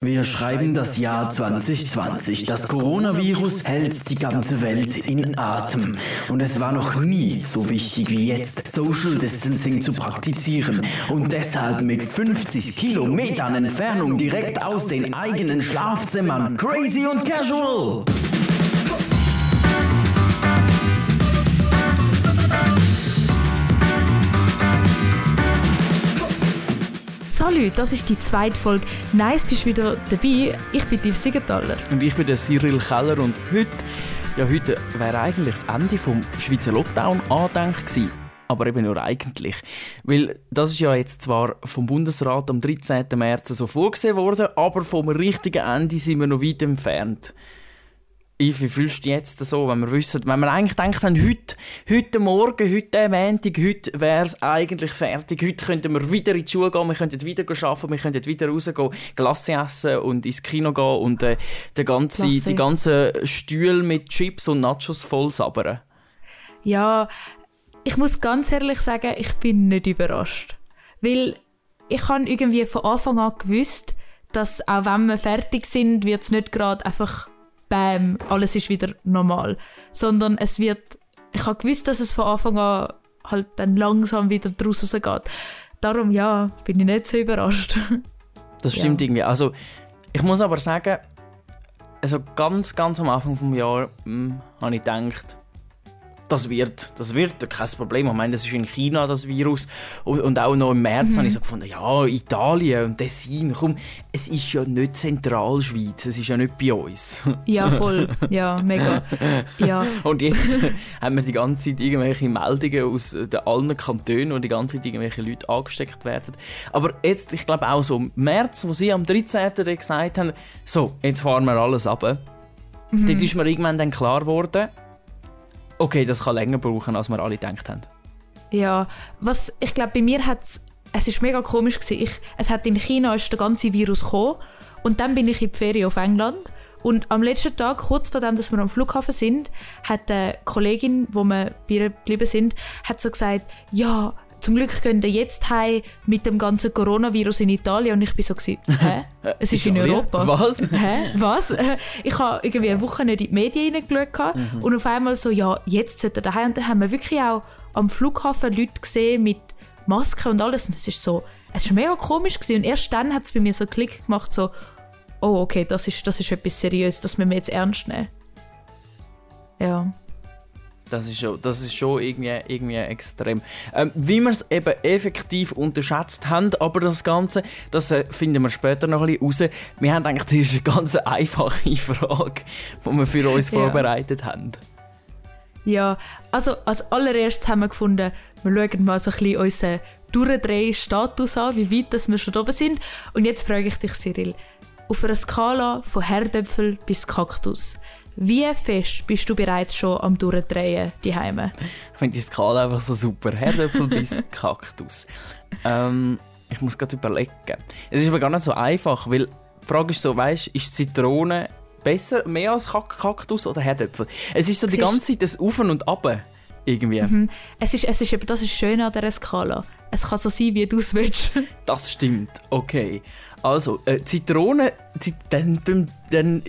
Wir schreiben das Jahr 2020. Das Coronavirus hält die ganze Welt in Atem. Und es war noch nie so wichtig wie jetzt, Social Distancing zu praktizieren. Und deshalb mit 50 Kilometern Entfernung direkt aus den eigenen Schlafzimmern. Crazy und casual! Salut, das ist die zweite Folge. Nice, bist du wieder dabei. Ich bin Yves Siegenthaler. Und ich bin der Cyril Keller und heute, ja, heute wäre eigentlich das Ende vom Schweizer Lockdown angedenkt gewesen. Aber eben nur eigentlich. Weil das ist ja jetzt zwar vom Bundesrat am 13. März so vorgesehen worden, aber vom richtigen Ende sind wir noch weit entfernt. Yves, wie fühlst du jetzt so, wenn wir wissen, wenn wir eigentlich denken, heute, heute Morgen, heute Montag, heute wäre es eigentlich fertig, heute könnten wir wieder in die Schule gehen, wir könnten wieder arbeiten, wir könnten wieder rausgehen, Glasse essen und ins Kino gehen und äh, die ganze, die ganzen Stühle mit Chips und Nachos voll sabbern. Ja, ich muss ganz ehrlich sagen, ich bin nicht überrascht. Weil ich habe irgendwie von Anfang an gewusst, dass auch wenn wir fertig sind, wird es nicht gerade einfach bam, alles ist wieder normal. Sondern es wird, ich habe gewusst, dass es von Anfang an halt dann langsam wieder draus geht. Darum, ja, bin ich nicht so überrascht. Das stimmt ja. irgendwie. Also, ich muss aber sagen, also ganz, ganz am Anfang des Jahres hm, habe ich gedacht, das wird, das wird kein Problem. Ich meine, das ist in China das Virus und, auch noch im März mhm. habe ich so gefunden, ja, Italien und Tessin, komm, es ist ja nicht Zentralschweiz, es ist ja nicht bei uns. Ja, voll, ja, mega. Ja. Und jetzt haben wir die ganze Zeit irgendwelche Meldungen aus den allen Kantonen, wo die ganze Zeit irgendwelche Leute angesteckt werden. Aber jetzt, ich glaube auch so im März, wo sie am 13. gesagt haben, so, jetzt fahren wir alles ab. Mhm. Dort ist mir irgendwann dann klar geworden, okay, das kann länger brauchen, als wir alle gedacht haben. Ja, was ich glaube, bei mir hat es, ist mega komisch gewesen. Ich, es hat in China ist der ganze Virus gekommen und dann bin ich in die Ferien auf England und am letzten Tag, kurz vor dem, dass wir am Flughafen sind, hat eine Kollegin, wo wir bei ihr geblieben sind, hat so gesagt, ja, zum Glück können wir jetzt heim mit dem ganzen Coronavirus in Italien. Und ich bin so, gewesen, hä? Es ist in Europa. Was? Hä? Was? Ich habe irgendwie eine Woche nicht in die Medien reingeschaut mhm. und auf einmal so, ja, jetzt sollte er daheim. Und dann haben wir wirklich auch am Flughafen Leute gesehen mit Masken und alles. Und es ist so, es ist mega komisch gewesen. Und erst dann hat es bei mir so einen Klick gemacht, so, oh, okay, das ist, das ist etwas seriös, das müssen wir jetzt ernst nehmen. Ja. Das ist schon, das ist schon irgendwie, irgendwie extrem. Ähm, wie wir es eben effektiv unterschätzt haben, aber das Ganze, das äh, finden wir später noch ein bisschen raus. Wir haben eigentlich zuerst eine ganz einfache Frage, die wir für uns ja. vorbereitet haben. Ja, also als allererstes haben wir gefunden, wir schauen mal so ein bisschen unseren Durchdreh-Status an, wie weit das wir schon oben sind. Und jetzt frage ich dich, Cyril, auf einer Skala von Herdöpfel bis Kaktus, wie fest bist du bereits schon am Durchdrehen die Heime? Ich finde die Skala einfach so super. Herdöpfel bis Kaktus. Ähm, ich muss gerade überlegen. Es ist aber gar nicht so einfach, weil die Frage ist so, weißt, ist Zitrone besser, mehr als Kaktus oder Herdöpfel? Es ist so die ganze Zeit das Auf und Ab irgendwie. Mhm. Es ist, es ist, das ist schön an dieser Skala. Es kann so sein, wie du es willst. das stimmt, okay. Also, äh, Zitrone, dann, dann, dann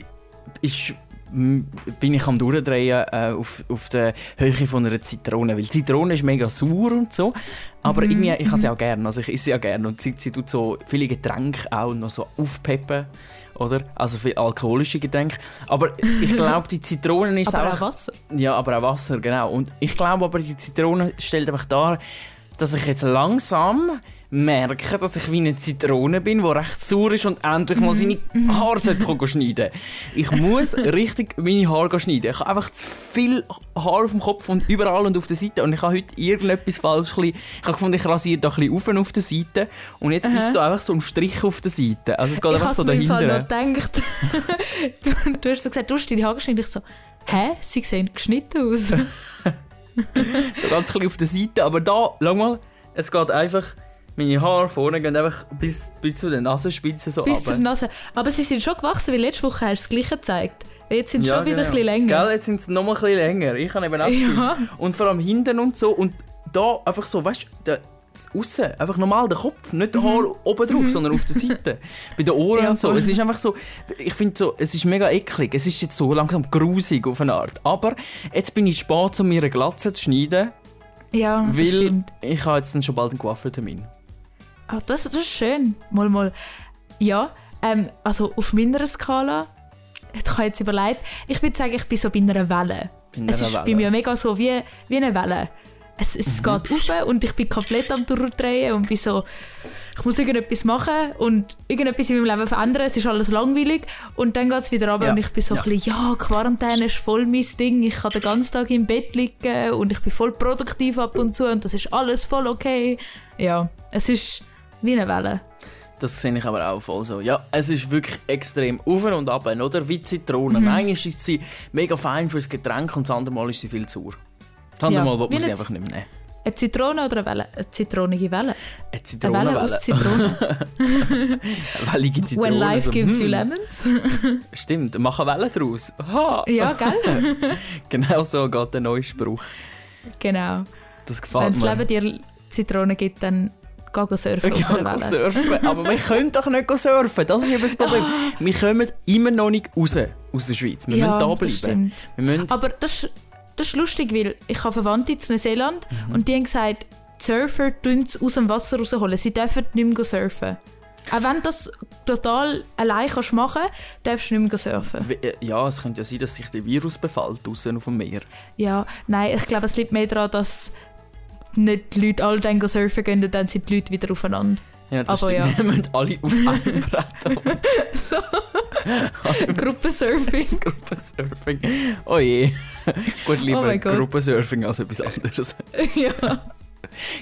ist bin ich am Durchdrehen äh, auf, auf der Höhe von einer Zitrone. Weil Zitrone ist mega sauer und so. Aber mm irgendwie, ich habe sie mhm. auch gerne. Also ich esse sie auch gerne. Und sie, sie tut so viele Getränke auch noch so aufpeppen. Oder? Also für alkoholische Getränke. Aber ich glaube, die Zitrone ist aber auch... auch Wasser. Ja, aber auch Wasser, genau. Und ich glaube aber, die Zitrone stellt einfach dar, dass ich jetzt langsam merke, dass ich wie eine Zitrone bin, die recht sauer ist und endlich mal seine mhm. Haare sollte schneiden Ich muss richtig meine Haare schneiden. Ich habe einfach zu viel Haar auf dem Kopf und überall und auf der Seite. Und ich habe heute irgendetwas falsch. Ich habe gefunden, ich rasiere da ein bisschen auf auf der Seite. Und jetzt Aha. ist da einfach so ein Strich auf der Seite. Also es geht ich einfach so dahinter. Ich habe noch gedacht, du, du, hast so gesagt, du hast deine Haare geschnitten. Ich so, hä? Sie sehen geschnitten aus. so ganz ein bisschen auf der Seite. Aber da, schau mal, es geht einfach meine Haare vorne gehen einfach bis, bis zu den Nasenspitzen so Bis zur Nase. Aber sie sind schon gewachsen, weil letzte Woche hast du das Gleiche gezeigt. Jetzt sind sie ja, schon wieder genau. ein bisschen länger. Gell, jetzt sind sie noch mal ein bisschen länger. Ich habe eben auch ja. Und vor allem hinten und so. Und da einfach so, weißt du, außen, einfach normal der Kopf, nicht der Haar oben drauf, sondern auf der Seite, bei den Ohren Ja, und so. Es ist einfach so, ich finde so, es ist mega eklig, es ist jetzt so langsam grusig auf eine Art. Aber jetzt bin ich spät, um mir eine Glatze zu schneiden, Ja, weil ich habe jetzt dann schon bald einen Coiffeurtermin. Ah, das, das ist schön. Mal, mal. Ja, ähm, also auf meiner Skala, ich habe jetzt überlegt, ich würde sagen, ich bin so bei einer Welle. Bei einer es ist Welle. bei mir mega so wie, wie eine Welle. Es, es Mhm. geht rauf und ich bin komplett am Durchdrehen und bin so, ich muss irgendetwas machen und irgendetwas in meinem Leben verändern, es ist alles langweilig und dann geht es wieder runter Ja. und ich bin so Ja. ein bisschen, ja, Quarantäne ist voll mein Ding, ich kann den ganzen Tag im Bett liegen und ich bin voll produktiv ab und zu und das ist alles voll okay. Ja, es ist wie eine Welle. Das sehe ich aber auch voll so. Ja, es ist wirklich extrem auf und ab, oder? Wie Mhm. Zitrone. Manchmal ist sie mega fein fürs Getränk und das andere Mal ist sie viel zu sauer. Das andere Ja, Mal will wie man sie eine einfach nicht mehr nehmen. Eine Zitrone oder eine Welle? Eine zitronige Welle. Eine Eine Zitronenwelle. Welle aus Zitrone. Wellige Zitrone. When life so, gives you hm, lemons. Stimmt, machen Wellen draus. Ha. ja, gell? Genau so geht der neue Spruch. genau. Das Wenn gefällt das mir. Leben dir Zitronen gibt, dann geh surfen go Welle. surfen, aber wir können doch nicht surfen. Das ist eben das Problem. Wir kommen immer noch nicht raus aus der Schweiz. Wir Ah. ja, müssen da das bleiben. Wir müssen Aber das, ist- das ist lustig, weil ich habe Verwandte in Neuseeland Mhm. und die haben gesagt, die Surfer tun es aus dem Wasser rausholen. Sie dürfen nicht mehr surfen. Auch wenn du das total allein kannst machen darfst du nicht mehr surfen. Äh, Ja, es könnte ja sein, dass sich der Virus befällt draußen auf dem Meer. Ja, nein, ich glaube, es liegt mehr daran, dass nicht die Leute alle dann surfen gehen und dann sind die Leute wieder aufeinander. Ja, das Aber stimmt. ja. Wir müssen alle auf einem Brett so. Gruppensurfing. Gruppensurfing. Oh je. Gut, lieber Oh. Gruppensurfing als etwas anderes. ja.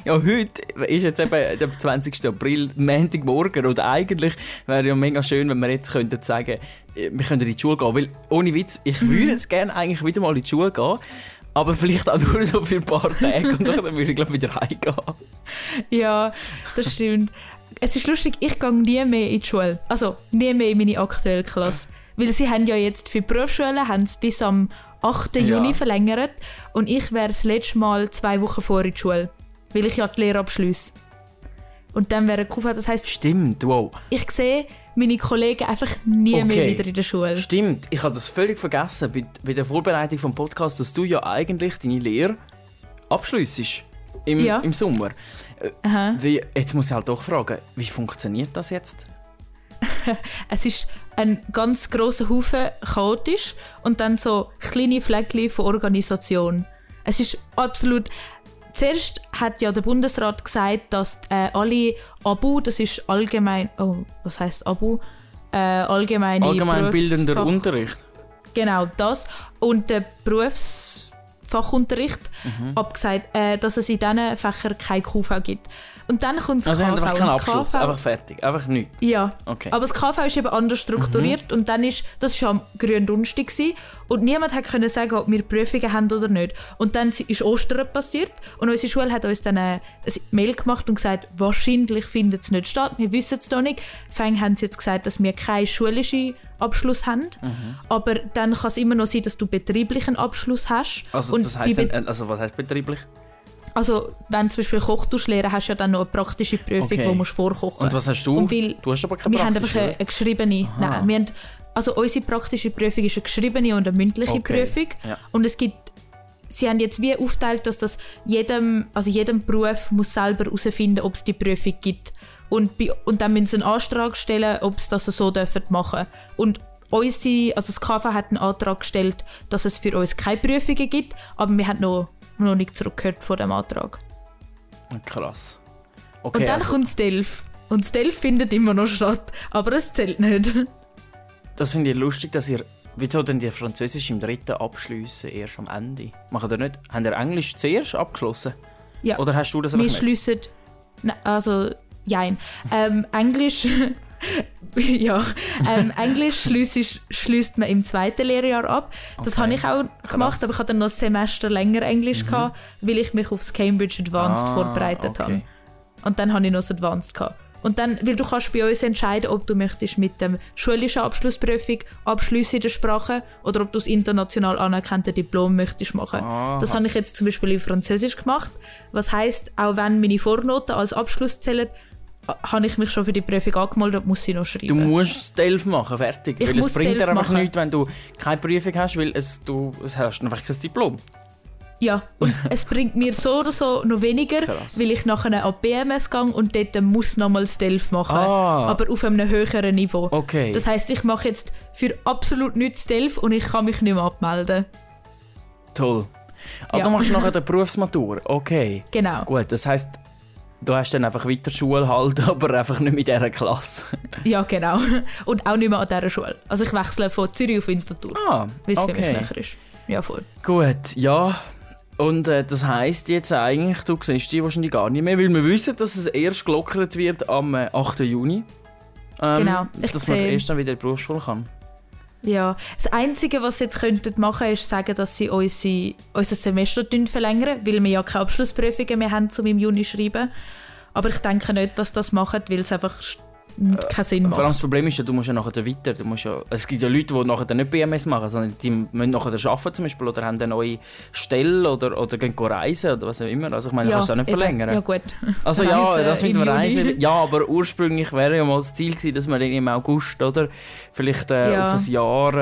Ja, heute ist jetzt eben der 20. April, Montagmorgen. Und eigentlich wäre ja mega schön, wenn wir jetzt könnten sagen, äh, wir können in die Schule gehen. Weil, ohne Witz, ich Mhm. würde jetzt gerne eigentlich wieder mal in die Schule gehen. Aber vielleicht auch nur so für ein paar Tage. Und dann würde ich, glaube wieder heimgehen. Ja, das stimmt. Es ist lustig, ich gehe nie mehr in die Schule. Also nie mehr in meine aktuelle Klasse. Weil sie haben ja jetzt für die Berufsschule haben sie bis am 8. Ja. Juni verlängert. Und ich wäre das letzte Mal zwei Wochen vor in die Schule. Weil ich ja die Lehre abschließe. Und dann wäre Kufa. Das heisst, Stimmt, wow. ich sehe meine Kollegen einfach nie mehr Okay. wieder in der Schule. Stimmt, ich habe das völlig vergessen bei, bei der Vorbereitung vom Podcast, dass du ja eigentlich deine Lehre abschliessest im, Ja. im Sommer. Aha. Wie, jetzt muss ich halt doch fragen, wie funktioniert das jetzt? Es ist ein ganz grosser Haufen chaotisch und dann so kleine Fleckchen von Organisation. Es ist absolut. Zuerst hat ja der Bundesrat gesagt, dass äh, alle ABU, das ist allgemein. Oh, was heißt ABU? Äh, allgemeine Allgemeinbildender Berufsfach- Unterricht. Genau, das. Und der Berufsfachunterricht Mhm. abgesagt, äh, dass es in diesen Fächern keine KV gibt. Und dann kommt das Also KV. einfach keinen Abschluss, KV einfach fertig, einfach nichts. ja, Okay. aber das KV ist eben anders strukturiert und dann ist, das war am Gründonnerstag gewesen, und niemand hat können sagen, ob wir Prüfungen haben oder nicht. Und dann ist Ostern passiert und unsere Schule hat uns dann eine, eine Mail gemacht und gesagt, wahrscheinlich findet es nicht statt, wir wissen es noch nicht. Fang haben sie jetzt gesagt, dass wir keinen schulischen Abschluss haben, aber dann kann es immer noch sein, dass du betrieblichen Abschluss hast. Also und das heisst, also was heißt betrieblich? Also wenn du zum Beispiel Koch lehren hast du ja dann noch eine praktische Prüfung, Okay. wo du musst vorkochen Und was hast du? Und weil du hast aber keine wir haben einfach eine, eine geschriebene. Nein, wir haben, also unsere praktische Prüfung ist eine geschriebene und eine mündliche Okay, Prüfung. ja. Und es gibt, sie haben jetzt wie aufteilt, dass das jedem, also jedem Beruf muss selber herausfinden, ob es die Prüfung gibt. Und, bei, und dann müssen sie einen Antrag stellen, ob sie das so dürfen machen. Und unsere, also das KV hat einen Antrag gestellt, dass es für uns keine Prüfungen gibt, aber wir haben noch, noch nicht zurückgehört von dem Antrag. Krass. Okay, Und dann also, kommt DELF. Und das DELF findet immer noch statt, aber es zählt nicht. das finde ich lustig, dass ihr... Wieso denn die Französisch im dritten abschliessen erst am Ende? Machen ihr nicht... Haben ihr Englisch zuerst abgeschlossen? Ja. Oder hast du das Wir schliessen. Also, jein. Ähm, Englisch. ja, ähm, Englisch schließt man im zweiten Lehrjahr ab. Das Okay. habe ich auch gemacht, aber ich hatte dann noch ein Semester länger Englisch, gehabt, weil ich mich aufs Cambridge Advanced Ah, vorbereitet okay. habe. Und dann habe ich noch das Advanced gehabt. Und dann, weil du kannst bei uns entscheiden, ob du möchtest mit dem schulischen Abschlussprüfung abschließen in der Sprache oder ob du das international anerkannte Diplom möchtest machen. Aha. Das habe ich jetzt zum Beispiel in Französisch gemacht. Was heißt, auch wenn meine Vornoten als Abschluss zählen, habe ich mich schon für die Prüfung angemeldet und muss sie noch schreiben. Du musst die Elf machen, fertig. Ich weil es bringt dir einfach machen. nichts, wenn du keine Prüfung hast, weil es, du es hast einfach kein Diplom. Ja, und es bringt mir so oder so noch weniger, Krass. weil ich nachher an BMS gehe und dort muss nochmals Delf machen. Ah. Aber auf einem höheren Niveau. Okay. Das heisst, ich mache jetzt für absolut nichts Delf und ich kann mich nicht mehr abmelden. Toll. Aber Ja. du machst nachher die Berufsmatur. Okay. Genau. Gut, das heisst, du hast dann einfach weiter Schule halt, aber einfach nicht mit dieser Klasse. Ja, genau. Und auch nicht mehr an dieser Schule. Also ich wechsle von Zürich auf Winterthur, Ah, weil es für mich okay. näher ist. Ja, voll. Gut, ja. Und äh, das heisst jetzt eigentlich, du siehst die wahrscheinlich gar nicht mehr, weil wir wissen, dass es erst gelockert wird am äh, 8. Juni. Ähm, Genau, ich dass man erst dann wieder in die Berufsschule kann. Ja, das Einzige, was sie jetzt könnten machen, ist sagen, dass sie unsere, unser Semester verlängern, weil wir ja keine Abschlussprüfungen mehr haben, um im Juni zu schreiben. Aber ich denke nicht, dass das machen, weil es einfach keinen Sinn Vor allem macht. das Problem ist ja, du musst ja nachher weiter. Du musst ja, es gibt ja Leute, die nachher nicht BMS machen, sondern die müssen nachher arbeiten zum Beispiel oder haben eine neue Stelle oder, oder gehen reisen oder was auch immer. Also ich meine, du kannst es auch nicht eben. verlängern. Ja gut. Also ja, Reisen das mit dem. Reisen, ja, aber ursprünglich wäre ja mal das Ziel gewesen, dass man dann im August, oder? Vielleicht äh, Ja. auf ein Jahr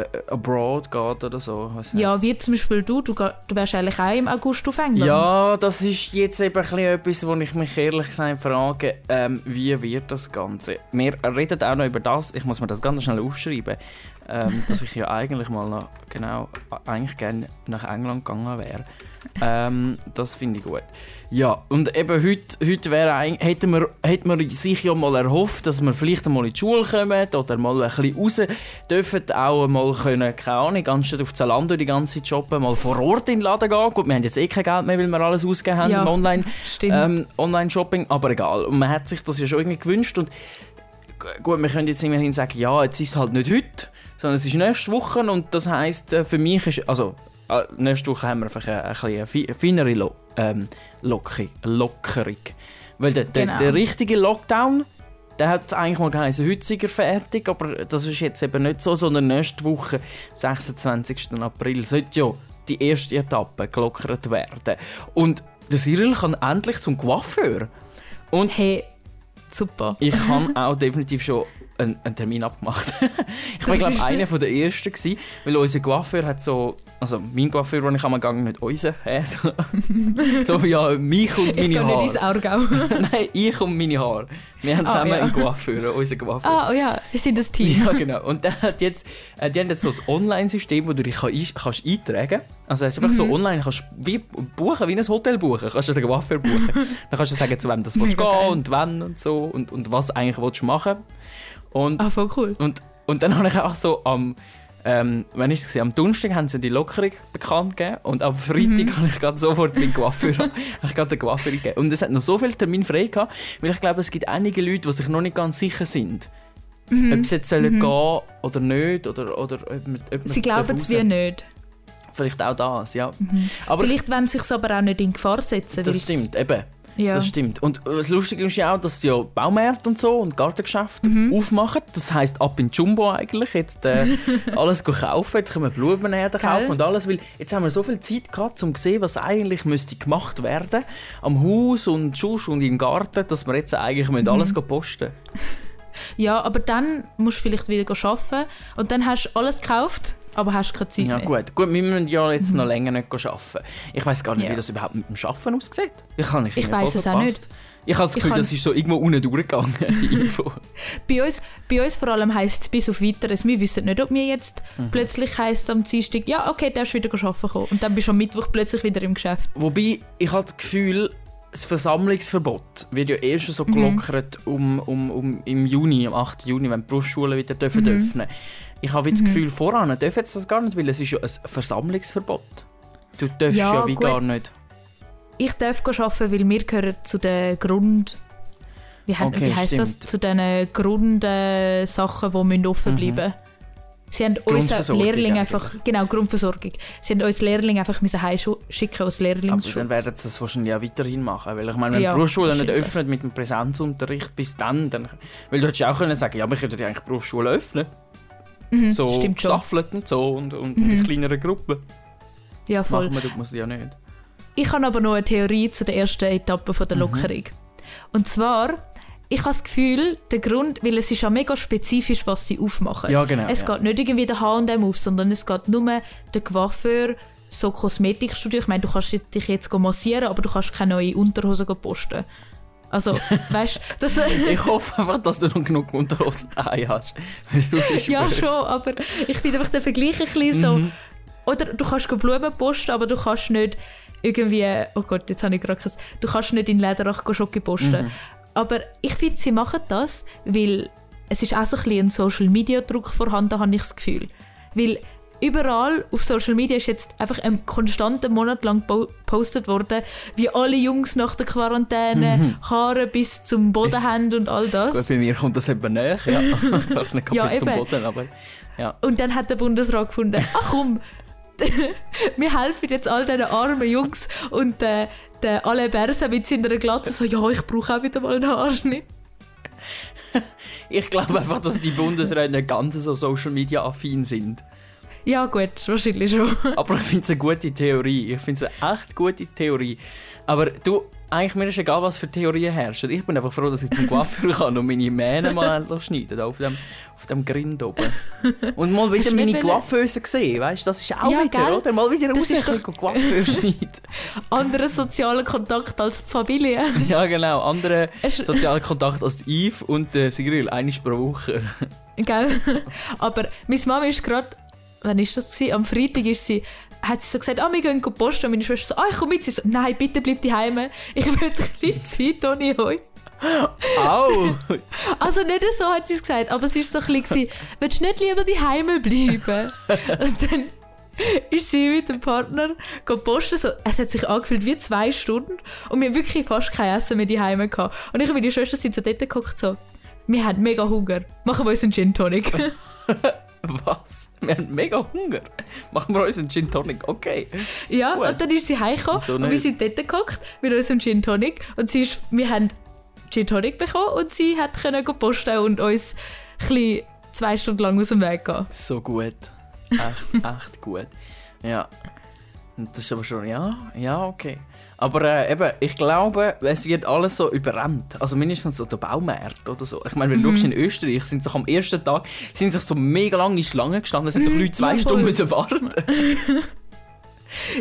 äh, abroad geht oder so. Ja, wie zum Beispiel du, du, du wärst eigentlich auch im August auf England. Ja, das ist jetzt eben ein bisschen etwas, wo ich mich ehrlich gesagt frage, ähm, wie wird das Ganze? Wir reden auch noch über das, ich muss mir das ganz schnell aufschreiben, ähm, dass ich ja eigentlich mal noch, genau, eigentlich gerne nach England gegangen wäre. Ähm, das finde ich gut. Ja, und eben heute, heute wäre, eig- hätten wir, hätte man sich ja mal erhofft, dass wir vielleicht einmal in die Schule kommen oder mal ein bisschen raus dürfen, auch mal können, keine Ahnung, anstatt auf Zalando die ganze Zeit shoppen, mal vor Ort in den Laden gehen. Gut, wir haben jetzt eh kein Geld mehr, weil wir alles ausgegeben haben Ja, im Online, ähm, Online-Shopping, aber egal. Und man hat sich das ja schon irgendwie gewünscht und gu- gut, wir können jetzt immerhin sagen, ja, jetzt ist es halt nicht heute, sondern es ist nächste Woche und das heisst, äh, für mich ist, also äh, nächste Woche haben wir einfach eine, eine, eine feinere Lo ähm, Locke- Lockerung. Weil der, Genau. der richtige Lockdown, der hat eigentlich mal geheißen, heute er fertig, aber das ist jetzt eben nicht so, sondern nächste Woche, am 26. April, sollte ja die erste Etappe gelockert werden. Und der Cyril kann endlich zum Coiffeur. Und hey, super. ich habe auch definitiv schon einen, einen Termin abgemacht. ich war, glaube einer von der Ersten, gewesen, weil unser Coiffeur hat so... Also mein Coiffeur, den ich am Gang nicht unser, so, so ja, mich und Ich meine gehe nicht ins Haare. Aargau. Nein, ich und meine Haare. Wir haben Ah, zusammen ja. einen Coiffeur, unser Coiffeur. ah, oh ja, wir sind das Team. Ja, genau. Und der hat jetzt, äh, die haben jetzt so ein Online-System, wo du dich kann, kannst eintragen kannst. Also es ist einfach Mhm. so online, kannst wie buchen, wie ein Hotel buchen. Kannst du den Coiffeur buchen. Dann kannst du sagen, zu wem das willst du gehen geil. und wann und so und, und was eigentlich willst du machen. Und, Ah, voll cool. und, und dann habe ich auch so am, ähm, wann ist es gewesen? am Donnerstag haben sie die Lockerung bekannt gegeben und am Freitag Mhm. habe ich gerade sofort den Coiffeur, habe ich gerade den Coiffeur gegeben. Und es hat noch so viele Termine frei gehabt, weil ich glaube, es gibt einige Leute, die sich noch nicht ganz sicher sind. Mhm. Ob es jetzt sollen gehen oder nicht, oder, oder ob man, ob Sie glauben es wie nicht. Vielleicht auch das, ja. Aber Vielleicht wollen sie sich aber auch nicht in Gefahr setzen. das stimmt, eben. Ja. Das stimmt. Und äh, das Lustige ist ja auch, dass ja Baumärkte und so und Gartengeschäfte Mhm. aufmachen. Das heisst ab in Jumbo eigentlich. Jetzt äh, alles kaufen, jetzt können wir Blumenerde Geil. kaufen und alles. Weil jetzt haben wir so viel Zeit gehabt, um zu sehen, was eigentlich müsste gemacht werden am Haus und Schuss und im Garten, dass wir jetzt eigentlich müssen Mhm. alles posten ja, aber dann musst du vielleicht wieder arbeiten und dann hast du alles gekauft, aber hast keine Zeit Ja mehr. gut, gut, wir müssen ja jetzt noch länger nicht arbeiten. Ich weiß gar nicht, Ja. wie das überhaupt mit dem Arbeiten aussieht. Ich, habe nicht Ich weiss es auch nicht. Ich habe das Gefühl, kann- das ist so irgendwo unten durchgegangen, die Info. Bei, uns, bei uns vor allem heisst es bis auf Weiteres. Wir wissen nicht, ob mir jetzt Mhm. plötzlich heisst am Dienstag, ja, okay, darfst du wieder arbeiten kommen. Und dann bist du am Mittwoch plötzlich wieder im Geschäft. Wobei, ich habe das Gefühl, das Versammlungsverbot wird ja erst so Mhm. gelockert um, um, um, im Juni, am 8. Juni, wenn die Berufsschulen wieder dürfen Mhm. öffnen Ich habe jetzt das Gefühl, voran dürfen sie das gar nicht, weil es ist ja ein Versammlungsverbot. Du darfst ja, Ja, wie gut. gar nicht. Ich darf arbeiten, weil wir gehören zu den Grund... Wie, Okay, wie heisst das? Zu den Grundsachen, die müssen offen Mhm. bleiben Sie haben unsere Lehrlinge einfach, genau, Grundversorgung. Sie haben uns Lehrlinge einfach müssen heimschicken aus Lehrlingsschutz. Aber dann werden sie das wahrscheinlich auch weiterhin machen. Weil ich meine, wenn ja, die Berufsschule nicht öffnet mit dem Präsenzunterricht bis dann, dann weil du hättest auch können sagen, ja, wir könnten eigentlich die Berufsschule öffnen. Mhm, so gestaffelt und so und, und mhm. in kleineren Gruppen. Ja, voll. Machen wir das ja nicht. Ich habe aber noch eine Theorie zu der ersten Etappe von der mhm. Lockerung. Mhm. Und zwar, ich habe das Gefühl, der Grund, weil es ist ja mega spezifisch, was sie aufmachen. Ja, genau. Es ja. geht nicht irgendwie der H&M auf, sondern es geht nur der Coiffeur, so Kosmetikstudio. Ich meine, du kannst dich jetzt massieren, aber du kannst keine neue Unterhose posten. Also, weißt das, Ich hoffe einfach, dass du noch genug Unterhosen daheim hast. ja, schon, aber ich finde einfach den Vergleich ein bisschen so. Mhm. Oder du kannst Blumen posten, aber du kannst nicht irgendwie. Oh Gott, jetzt habe ich gerade Du kannst nicht in Lederach Schocke posten. Mhm. Aber ich finde, sie machen das, weil es ist auch so ein, bisschen ein Social Media Druck vorhanden, habe ich das Gefühl. Weil überall auf Social Media ist jetzt einfach ein konstanter Monat lang gepostet worden, wie alle Jungs nach der Quarantäne mhm. Haare bis zum Boden haben und all das. Gut, bei mir kommt das eben näher, ja. Vielleicht nicht ja, bis eben. zum Boden, aber ja. Und dann hat der Bundesrat gefunden, ach komm, wir helfen jetzt all diesen armen Jungs und äh, der alle Berse mit seiner Glatze so, ja, ich brauche auch wieder mal einen Haarschnitt. ich glaube einfach, dass die Bundesräte nicht ganz so Social Media affin sind. Ja, gut, wahrscheinlich schon. Aber ich finde es eine gute Theorie. Ich finde es eine echt gute Theorie. Aber du, eigentlich mir ist egal, was für Theorien herrschen. Ich bin einfach froh, dass ich zum Coiffeur kann und meine Mähne mal schneiden auf dem, auf dem Grind oben. Und mal wieder meine Coiffeuse gesehen, weißt du, das ist auch ja, wieder, gell? oder? Mal wieder raus, ich Coiffeur schneiden. Anderer sozialer Kontakt als die Familie. Ja, genau. Anderer sozialer Kontakt als die Eve und der Sigril, einmal pro Woche. Gell? Aber meine Mama ist gerade wann ist das gewesen? Am Freitag ist sie, hat sie so gesagt, ah, wir gehen posten. Und meine Schwester so, ah, ich komme mit. Sie so, nein, bitte bleib daheim. Ich will ein Zeit ohne euch. Au! also nicht so hat sie es gesagt, aber sie war so ein bisschen, willst du nicht lieber daheim bleiben? Und dann ist sie mit dem Partner posten. So, es hat sich angefühlt wie zwei Stunden und wir haben wirklich fast kein Essen mehr daheim gehabt. Und ich und meine Schwester sind so dort geguckt, so, wir haben mega Hunger, machen wir uns einen Gin Tonic. Was? Wir haben mega Hunger. Machen wir uns einen Gin Tonic, okay. Ja, Gut. und dann ist sie heimgekommen und wir sind dort geguckt mit unserem Gin Tonic. Und sie ist, wir haben Gin Tonic bekommen und sie hat können posten und uns ein zwei Stunden lang aus dem Weg gehen. So gut. Echt, echt gut. Ja. Und das ist aber schon, ja, ja, okay. Aber äh, eben, ich glaube, es wird alles so überrannt. Also mindestens so der Baumarkt oder so. Ich meine, wenn du mhm. in Österreich sind sich am ersten Tag sind sich so mega lange Schlangen gestanden. Es haben doch Leute zwei ja, Stunden müssen warten.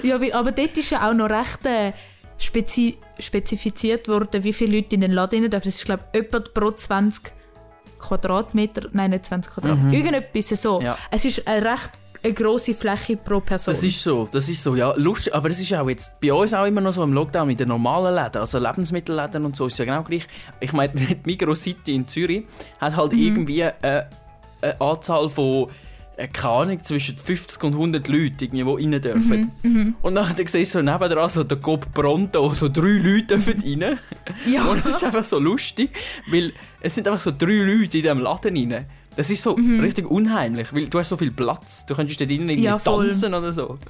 ja, aber dort ist ja auch noch recht äh, spezi spezifiziert worden, wie viele Leute in den Laden rein dürfen. Das ist, glaube ich, etwa pro 20 Quadratmeter. Nein, nicht 20 Quadratmeter. Mhm. Irgendetwas so. Ja. Es ist ein recht eine grosse Fläche pro Person. Das ist so, das ist so, ja, lustig, aber es ist auch jetzt bei uns auch immer noch so im Lockdown mit den normalen Läden, also Lebensmittelläden und so ist ja genau gleich. Ich meine, die Migros City in Zürich hat halt mhm. irgendwie äh, eine Anzahl von äh, keine Ahnung, zwischen 50 und 100 Leuten, die rein dürfen. Mhm, mhm. Und dann hat er gesehen, so nebenan so der Coop Pronto, so drei Leute dürfen rein. Ja. Und das ist einfach so lustig, weil es sind einfach so drei Leute in diesem Laden rein. Das ist so mhm. richtig unheimlich, weil du hast so viel Platz. Du könntest da drinnen irgendwie ja, tanzen oder so.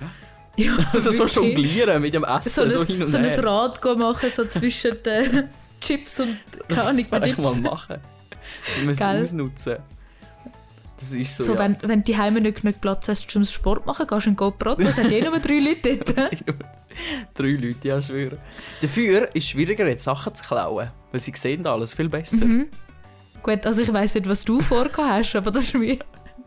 Ja, also so jonglieren mit dem Essen, so, so, hin und so her. So ein Rad machen, so zwischen den Chips und Das ich mal machen. Wir müssen es ausnutzen. Das ist so, so ja. wenn, wenn die Heime nicht genug Platz hast zum Sport machen, gehst du in GoPro, da sind eh nur drei Leute dort. drei Leute, ja, schwöre. Dafür ist es schwieriger, jetzt Sachen zu klauen, weil sie sehen alles viel besser. Mhm. Gut, also ich weiß nicht, was du vorgehabt hast, aber das ist mir.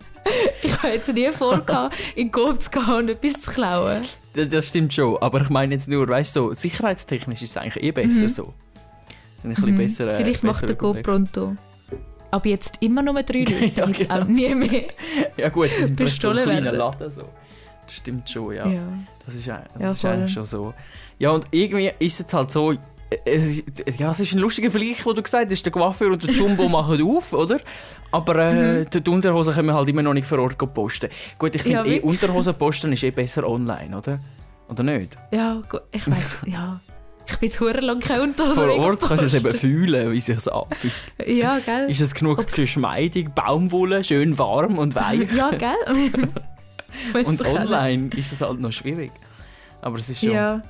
ich habe jetzt nie vorgehabt, in Coop zu gehen und etwas zu klauen. Das, das, stimmt schon, aber ich meine jetzt nur, weißt du, so, sicherheitstechnisch ist es eigentlich eh besser mhm. so. Ein mhm. besser, Vielleicht macht der Go pronto. Aber jetzt immer nur drei Leute, ja, genau. auch nie mehr. ja gut, das ist so ein kleiner Laden so. Das stimmt schon, ja. ja. Das ist, das ja, ist eigentlich schon so. Ja, und irgendwie ist es halt so, ja, es ist ein lustiger Vergleich, wo du gesagt hast, der Coiffeur und der Jumbo machen auf, oder? Aber äh, mhm. die Unterhosen können wir halt immer noch nicht vor Ort posten. Gut, ich finde ja, eh, Unterhosen posten ist eh besser online, oder? Oder nicht? Ja, gut, ich weiß, ja. Ich bin jetzt hure lang kein Unter. Vor Ort kannst du es eben fühlen, wie sich es anfühlt. Ja, gell? Ist es genug Ob's- geschmeidig, Baumwolle, schön warm und weich? Ja, gell? Und online ist es halt noch schwierig. Aber es ist schon... Ja.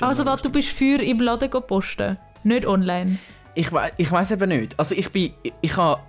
Also warte, du bist für im Laden posten, nicht online. Ich, wei ich weiß eben nicht. Also ich bin, ich, ich habe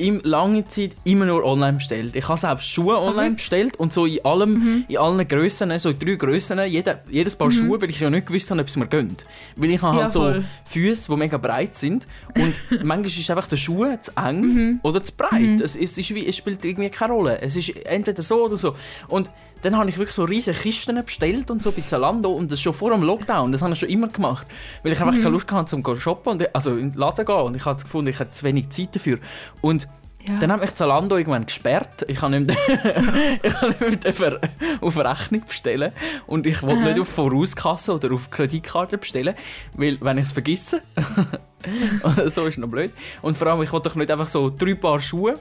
im lange Zeit immer nur online bestellt. Ich habe selbst Schuhe online bestellt und so in allem, Mhm. in allen Grössen, so in drei Grössen, jeder, jedes Paar Schuhe, weil ich ja nicht gewusst habe, ob es mir gönnt. Weil ich habe Ja, halt so. Füße, die mega breit sind und manchmal ist einfach der Schuh zu eng Mhm. oder zu breit. Es, es, ist wie, es spielt irgendwie keine Rolle. Es ist entweder so oder so. Und dann habe ich wirklich so riesige Kisten bestellt und so bei Zalando und das schon vor dem Lockdown, das habe ich schon immer gemacht, weil ich einfach Mhm. keine Lust hatte, zum zu shoppen, und, also in den Laden gehen und ich habe gefunden, ich habe zu wenig Zeit dafür. Und Ja. dann hat mich Zalando irgendwann gesperrt. Ich kann nicht mehr, ich kann nicht mehr dürfen auf Rechnung bestellen und ich wollte nicht auf Vorauskasse oder auf Kreditkarte bestellen, weil wenn ich es vergesse, so ist noch blöd. Und vor allem, ich wollte doch nicht einfach so drei Paar Schuhe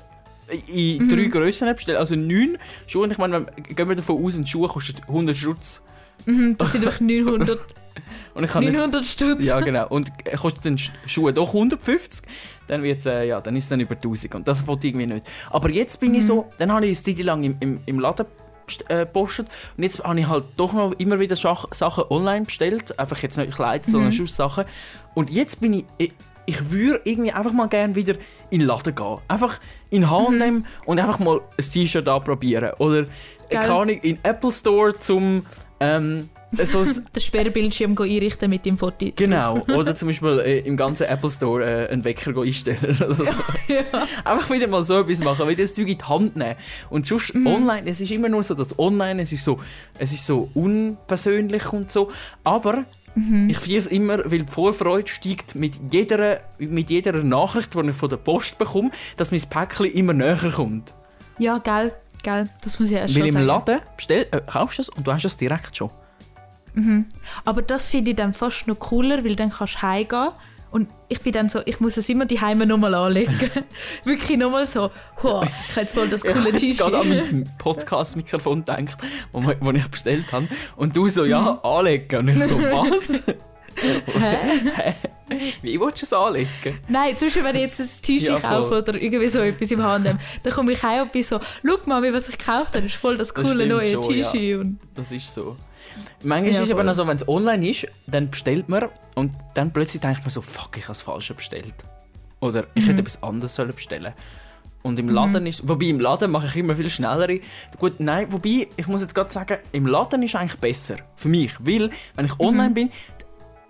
in Mhm. drei Grössen bestellen, also neun Schuhe. Und ich meine, wenn- gehen wir davon aus, ein Schuh kostet 100 Schutz. Mhm, Das sind doch 900, Und ich kann nicht 900 Stutz. ja, genau. Und kostet den Sch- Schuhe doch 150, dann, wird's, äh, ja, dann ist es dann über 1000. Und das wollte ich irgendwie nicht. Aber jetzt bin ich Mhm. so, dann habe ich eine Zeit lang im, im, im Laden äh, gepostet. Und jetzt habe ich halt doch noch immer wieder Sachen online bestellt. Einfach jetzt nicht Kleider, Mhm. sondern Schusssachen. Und jetzt bin ich, ich, würde irgendwie einfach mal gerne wieder in den Laden gehen. Einfach in H&M und einfach mal ein T-Shirt anprobieren. Oder, keine Ahnung, in den Apple Store zum... Ähm, so Den Sperrbildschirm go einrichten mit dem Foto. Genau, oder zum Beispiel äh, im ganzen Apple Store äh, einen Wecker einstellen oder so. Ja. Einfach wieder mal so etwas machen, wieder das Zeug in die Hand nehmen. Und sonst online, es ist immer nur so, dass online, es ist so, es ist so unpersönlich und so. Aber ich finde es immer, weil die Vorfreude steigt mit jeder, mit jeder Nachricht, die ich von der Post bekomme, dass mein Päckchen immer näher kommt. Ja, gell, gell. Das muss ich erst weil im sagen. Laden bestell, äh, kaufst du es und du hast es direkt schon. Aber das finde ich dann fast noch cooler, weil dann kannst du heimgehen und ich bin dann so, ich muss es immer die Heime nochmal anlegen. Wirklich nochmal so, wow, ich habe jetzt voll das Ich coole habe jetzt gerade an T-Shirt. mein Podcast-Mikrofon gedacht, wo, ich bestellt habe. Und du so, ja, anlegen. Und ich so, was? Hä? Wie willst du es anlegen? Nein, zum Beispiel, wenn ich jetzt ein T-Shirt Ja, voll. kaufe oder irgendwie so etwas im Handel, dann komme ich heim und bin so, schau mal, was ich gekauft habe, das ist voll das Das coole stimmt neue ja. T-Shirt. Und Das ist so. Manchmal Ja, ist es aber noch so, wenn es online ist, dann bestellt man und dann plötzlich denkt man so, fuck, ich habe das Falsche bestellt. Oder ich Mhm. hätte etwas anderes sollen bestellen Und im Laden ist, wobei im Laden mache ich immer viel schnellere. Gut, nein, wobei, ich muss jetzt gerade sagen, im Laden ist eigentlich besser. Für mich. Weil, wenn ich Mhm. online bin,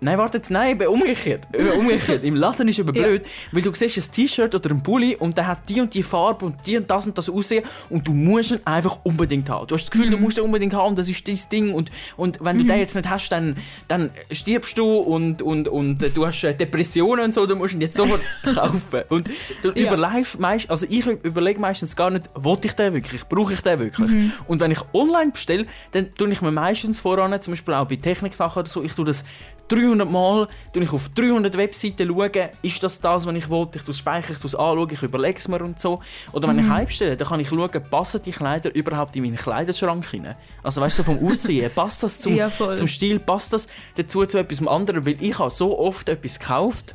Nein, warte jetzt, nein, umgekehrt. Umgekehrt. Im Laden ist eben Ja. blöd, weil du siehst ein T-Shirt oder ein Pulli und der hat die und die Farbe und die und das und das aussehen und du musst ihn einfach unbedingt haben. Du hast das Gefühl, Mhm. du musst ihn unbedingt haben, das ist dein Ding und, und wenn du den jetzt nicht hast, dann, dann stirbst du und, und, und äh, du hast äh, Depressionen und so, du musst ihn jetzt sofort kaufen. Und du Ja. überlegst meist, also ich überlege meistens gar nicht, wollte ich den wirklich, brauche ich den wirklich. Mhm. Und wenn ich online bestelle, dann tue ich mir meistens voran, zum Beispiel auch bei Techniksachen oder so, ich tue das 300 Mal, tue ich auf 300 Webseiten schauen, ist das das, was ich wollte, ich speichern, ich anschauen, ich überlege es mir und so. Oder wenn Mhm. ich heimstelle, dann kann ich schauen, passen die Kleider überhaupt in meinen Kleiderschrank rein. Also weißt du, so vom Aussehen, passt das zum, Ja, zum Stil, passt das dazu zu etwas anderem, weil ich habe so oft etwas gekauft,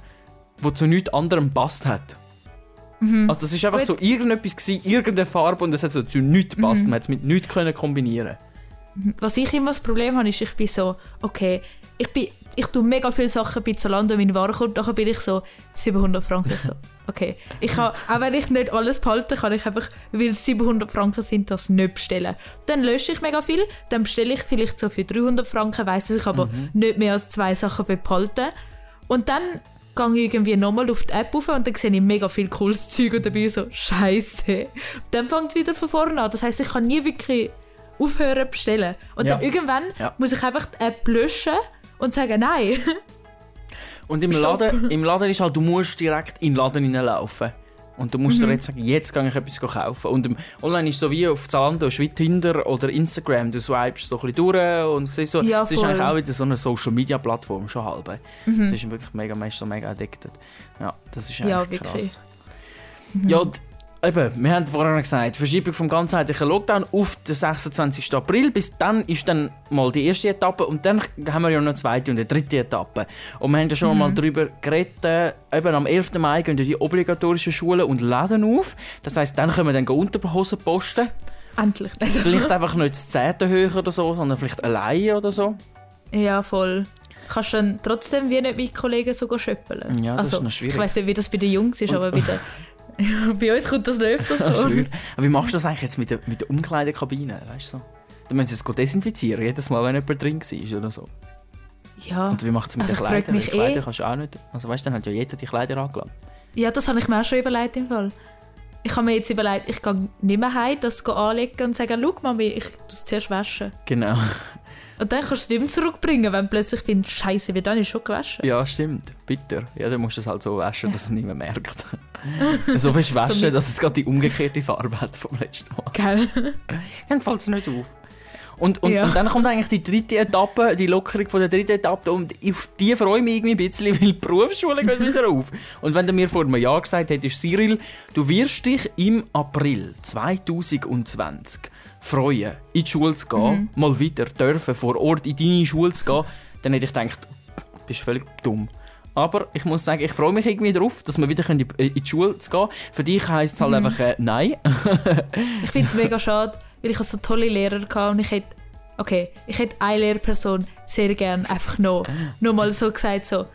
wo zu nichts anderem passt hat. Also das ist einfach Gut. so irgendetwas gewesen, irgendeine Farbe und es hat so zu nichts gepasst. Man hat es mit nichts können kombinieren. Was ich immer das Problem habe, ist, ich bin so, okay, ich bin, ich tue mega viele Sachen bei Zalando in meine Ware kommt, nachher bin ich so 700 Franken. So, okay. Ich kann, auch wenn ich nicht alles behalten kann, ich einfach, weil es 700 Franken sind, das nicht bestellen. Dann lösche ich mega viel, dann bestelle ich vielleicht so für 300 Franken, weiss, dass ich aber nicht mehr als zwei Sachen behalten Und dann gehe ich irgendwie nochmal auf die App rauf und dann sehe ich mega viel cooles Zeug und dann bin ich so, scheiße. Dann fängt es wieder von vorne an. Das heisst, ich kann nie wirklich aufhören bestellen. Und Ja. dann irgendwann Ja. muss ich einfach die App löschen und sagen, nein. Und im Stopp. Laden, im Laden ist halt, du musst direkt in den Laden hineinlaufen. Und du musst dir jetzt sagen, jetzt gehe ich etwas kaufen. Und im Online ist so wie auf Zalando, ist wie Tinder oder Instagram. Du swipest so ein bisschen durch und siehst so, Ja, das ist eigentlich auch wieder so eine Social-Media-Plattform schon halb. Das ist wirklich mega, mega, mega addicted. Ja, das ist eigentlich Ja, krass. Ja, und eben, wir haben vorhin gesagt, Verschiebung vom ganzheitlichen Lockdown auf den 26. April. Bis dann ist dann mal die erste Etappe und dann haben wir ja noch eine zweite und eine dritte Etappe. Und wir haben ja schon Mhm. mal darüber geredet, äh, eben am 11. Mai gehen die obligatorischen Schulen und Läden auf. Das heisst, dann können wir dann Unterhosen posten. Endlich. Vielleicht einfach nicht das 10. höher oder so, sondern vielleicht alleine oder so. Ja, voll. Kannst du dann trotzdem wie nicht mit Kollegen so schöppeln? Ja, das also, ist noch schwierig. Ich weiß nicht, wie das bei den Jungs ist, aber bei, den, ja, bei uns kommt das nicht öfter Das so. schwör. Aber wie machst du das eigentlich jetzt mit der, mit der Umkleidekabine? Weißt du so? Du müssen es desinfizieren, jedes Mal, wenn jemand drin war oder so. Ja. Und wie macht es mit Also den Kleidern? mich Kleider eh- kannst du auch nicht. Also weißt du, dann hat ja jeder die Kleider angelassen. ja, das habe ich mir auch schon überlegt im Fall. Ich habe mir jetzt überlegt, ich gehe nicht mehr heim, das anlegen und sagen, schau Mami, ich muss es zuerst waschen. Genau. Und dann kannst du es nicht mehr zurückbringen, wenn du plötzlich findest, Scheiße, wie dann ist schon gewaschen. Ja, stimmt. Bitter. Ja, dann musst du es halt so waschen, dass es niemand merkt. so fest waschen, mit- dass es gerade die umgekehrte Farbe hat vom letzten Mal. Gell? Dann fällt es nicht auf. Und, und, Ja. und dann kommt eigentlich die dritte Etappe, die Lockerung von der dritten Etappe und auf die freue ich mich irgendwie ein bisschen, weil die Berufsschule geht wieder auf. Und wenn du mir vor einem Jahr gesagt hättest, Cyril, du wirst dich im April 2020 freuen, in die Schule zu gehen, mal wieder dürfen, vor Ort in deine Schule zu gehen, dann hätte ich gedacht, du bist völlig dumm. Aber ich muss sagen, ich freue mich irgendwie darauf, dass wir wieder können in die Schule zu gehen Für dich heisst es halt einfach äh, nein. Ich finde es mega schade, weil ich so tolle Lehrer hatte und ich hätte, okay, ich hätte eine Lehrperson sehr gerne einfach noch, noch mal so gesagt, so,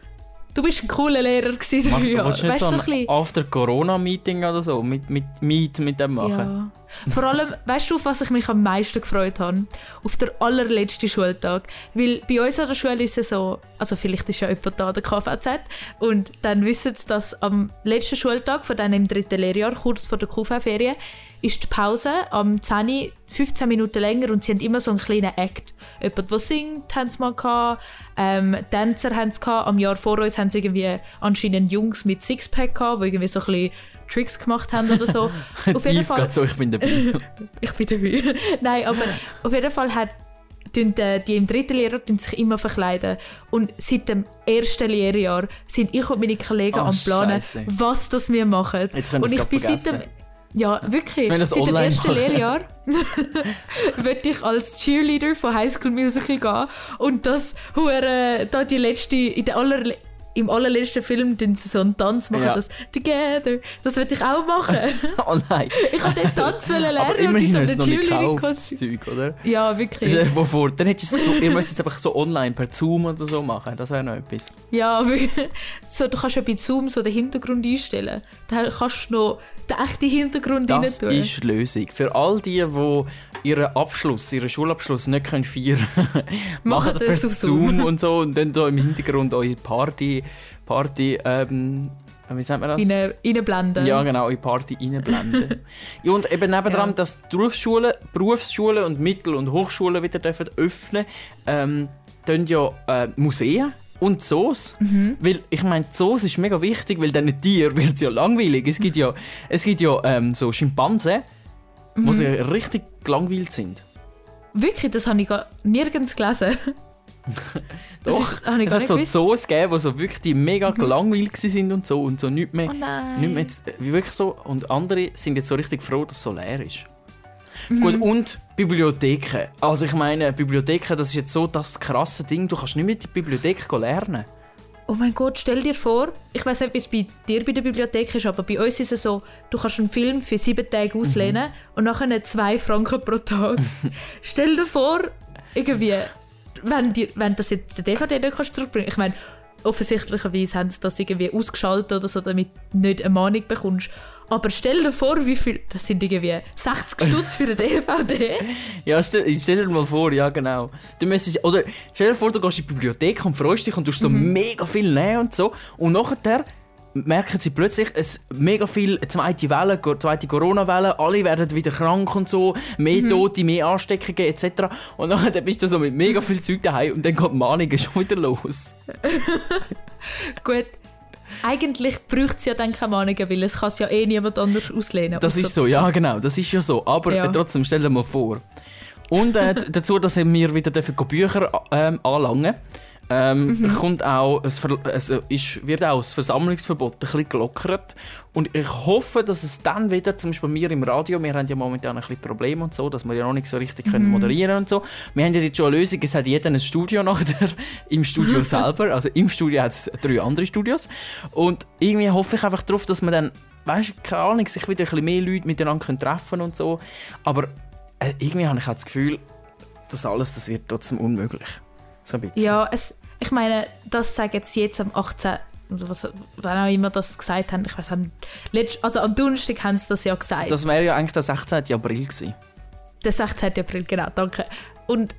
du bist ein cooler Lehrer gewesen, drei Jahre. willst du nicht Weißt so ein so ein After-Corona-Meeting oder so mit, mit Meet mit dem machen? ja. Vor allem, weißt du, auf was ich mich am meisten gefreut habe? Auf der allerletzten Schultag. Weil bei uns an der Schule ist es so, also vielleicht ist ja jemand da, der KVZ, und dann wissen sie, dass am letzten Schultag von dann dritten Lehrjahr, kurz vor der QV-Ferien, ist die Pause am 10 Uhr 15 Minuten länger und sie haben immer so einen kleinen Act. Jemand, der singt, haben sie mal gehabt, ähm, Tänzer haben sie gehabt. Am Jahr vor uns haben sie irgendwie anscheinend Jungs mit Sixpack gehabt, die irgendwie so ein bisschen Tricks gemacht haben oder so. Auf jeden Fall. so, ich bin dabei. Ich bin dabei. Nein, aber auf jeden Fall hat tun die, im dritten Lehrjahr sich immer verkleiden. Und seit dem ersten Lehrjahr sind ich und meine Kollegen Oh, am Planen, Scheisse. was das wir machen. Und ich bin grad seit dem vergessen. ja, wirklich. Seit dem ersten machen. Lehrjahr würde ich als Cheerleader von High School Musical gehen und das hure da die letzte in der aller im allerletzten Film tun sie so einen Tanz machen, Ja. das Together. Das würde ich auch machen. oh nein. Ich wollte den Tanz lernen Aber und in immerhin so nicht gekauft, das Cheerleading-Kostüm. Oder? Ja, wirklich. Stell dir mal vor, dann hättest du ihr müsst es einfach so online per Zoom oder so machen. Das wäre noch etwas. Ja, so, du kannst ja bei Zoom so den Hintergrund einstellen. Da kannst du noch den echten Hintergrund rein Das ist die Lösung. Für all die, die ihren Abschluss, ihren Schulabschluss nicht können feiern können, Machen das per auf Zoom. Zoom und so und dann da im Hintergrund eure Party, Party, ähm, wie sagt man das? Rein, reinblenden. Ja, genau, in Party reinblenden. ja, und eben nebendran, Ja. dass die Berufsschulen, Berufsschulen und Mittel- und Hochschulen wieder dürfen öffnen dürfen, ähm, ja äh, Museen und Zoos. Mhm. Weil, ich meine, Zoos ist mega wichtig, weil diesen Tieren wird es ja langweilig. Es gibt ja, es gibt ja ähm, so Schimpansen, Mhm. die ja richtig gelangweilt sind. Wirklich, das habe ich gar nirgends gelesen. Das Doch, ist- habe ich es hat so gewusst. Zoos gegeben, die so wirklich die mega gelangweilt sind und so und so nicht mehr Oh nein. Nicht mehr jetzt, äh, wirklich so. Und andere sind jetzt so richtig froh, dass es so leer ist. Mhm. Gut, und Bibliotheken. Also ich meine, Bibliotheken, das ist jetzt so das krasse Ding, du kannst nicht mit der Bibliothek lernen. Oh mein Gott, stell dir vor, ich weiß nicht, wie es bei dir bei der Bibliothek ist, aber bei uns ist es so, du kannst einen Film für sieben Tage Mhm. auslehnen und nachher zwei Franken pro Tag. stell dir vor, irgendwie, wenn, die, wenn das jetzt der DVD nicht kannst zurückbringen Ich meine, offensichtlicherweise haben sie das irgendwie ausgeschaltet oder so, damit du nicht eine Mahnung bekommst. Aber stell dir vor, wie viel, das sind irgendwie 60 Stutz für eine DVD. Ja, stell, stell dir mal vor, ja genau. Du müsstest, oder stell dir vor, du gehst in die Bibliothek und freust dich und du hast so mega viel nehmen und so. Und nachher merken sie plötzlich, es mega viel zweite Welle, zweite Corona-Welle, alle werden wieder krank und so, mehr Tote, mehr Ansteckungen etc. Und nachher bist du so mit mega viel Zeug daheim und dann geht die Mahnung schon wieder los. Gut, eigentlich braucht es ja dann keine Mahnungen, weil es kann es ja eh niemand anders auslehnen. Das ist so, ja genau, das ist ja so. Aber Ja. äh, trotzdem, stell dir mal vor. Und äh, dazu, dass wir wieder dürfen Bücher ähm, anlangen ähm, Mhm. kommt auch, es, es ist, wird auch das Versammlungsverbot ein bisschen gelockert. Und ich hoffe, dass es dann wieder, zum Beispiel wir im Radio, wir haben ja momentan ein bisschen Probleme und so, dass wir ja noch nicht so richtig Mhm. können moderieren und so. Wir haben ja jetzt schon eine Lösung, es hat jeder ein Studio nachher, im Studio selber. Also im Studio hat es drei andere Studios. Und irgendwie hoffe ich einfach darauf, dass man dann, weißt du, keine Ahnung, sich wieder ein bisschen mehr Leute miteinander können treffen und so. Aber äh, irgendwie habe ich auch das Gefühl, das alles, das wird trotzdem unmöglich. So ein bisschen. Ja, es, ich meine, das sagen sie jetzt am 18. oder was, wann auch immer das gesagt haben. Ich weiß nicht. Also am Donnerstag haben sie das ja gesagt. Das wäre ja eigentlich der 16. April gewesen. der 16. April, genau, danke. Und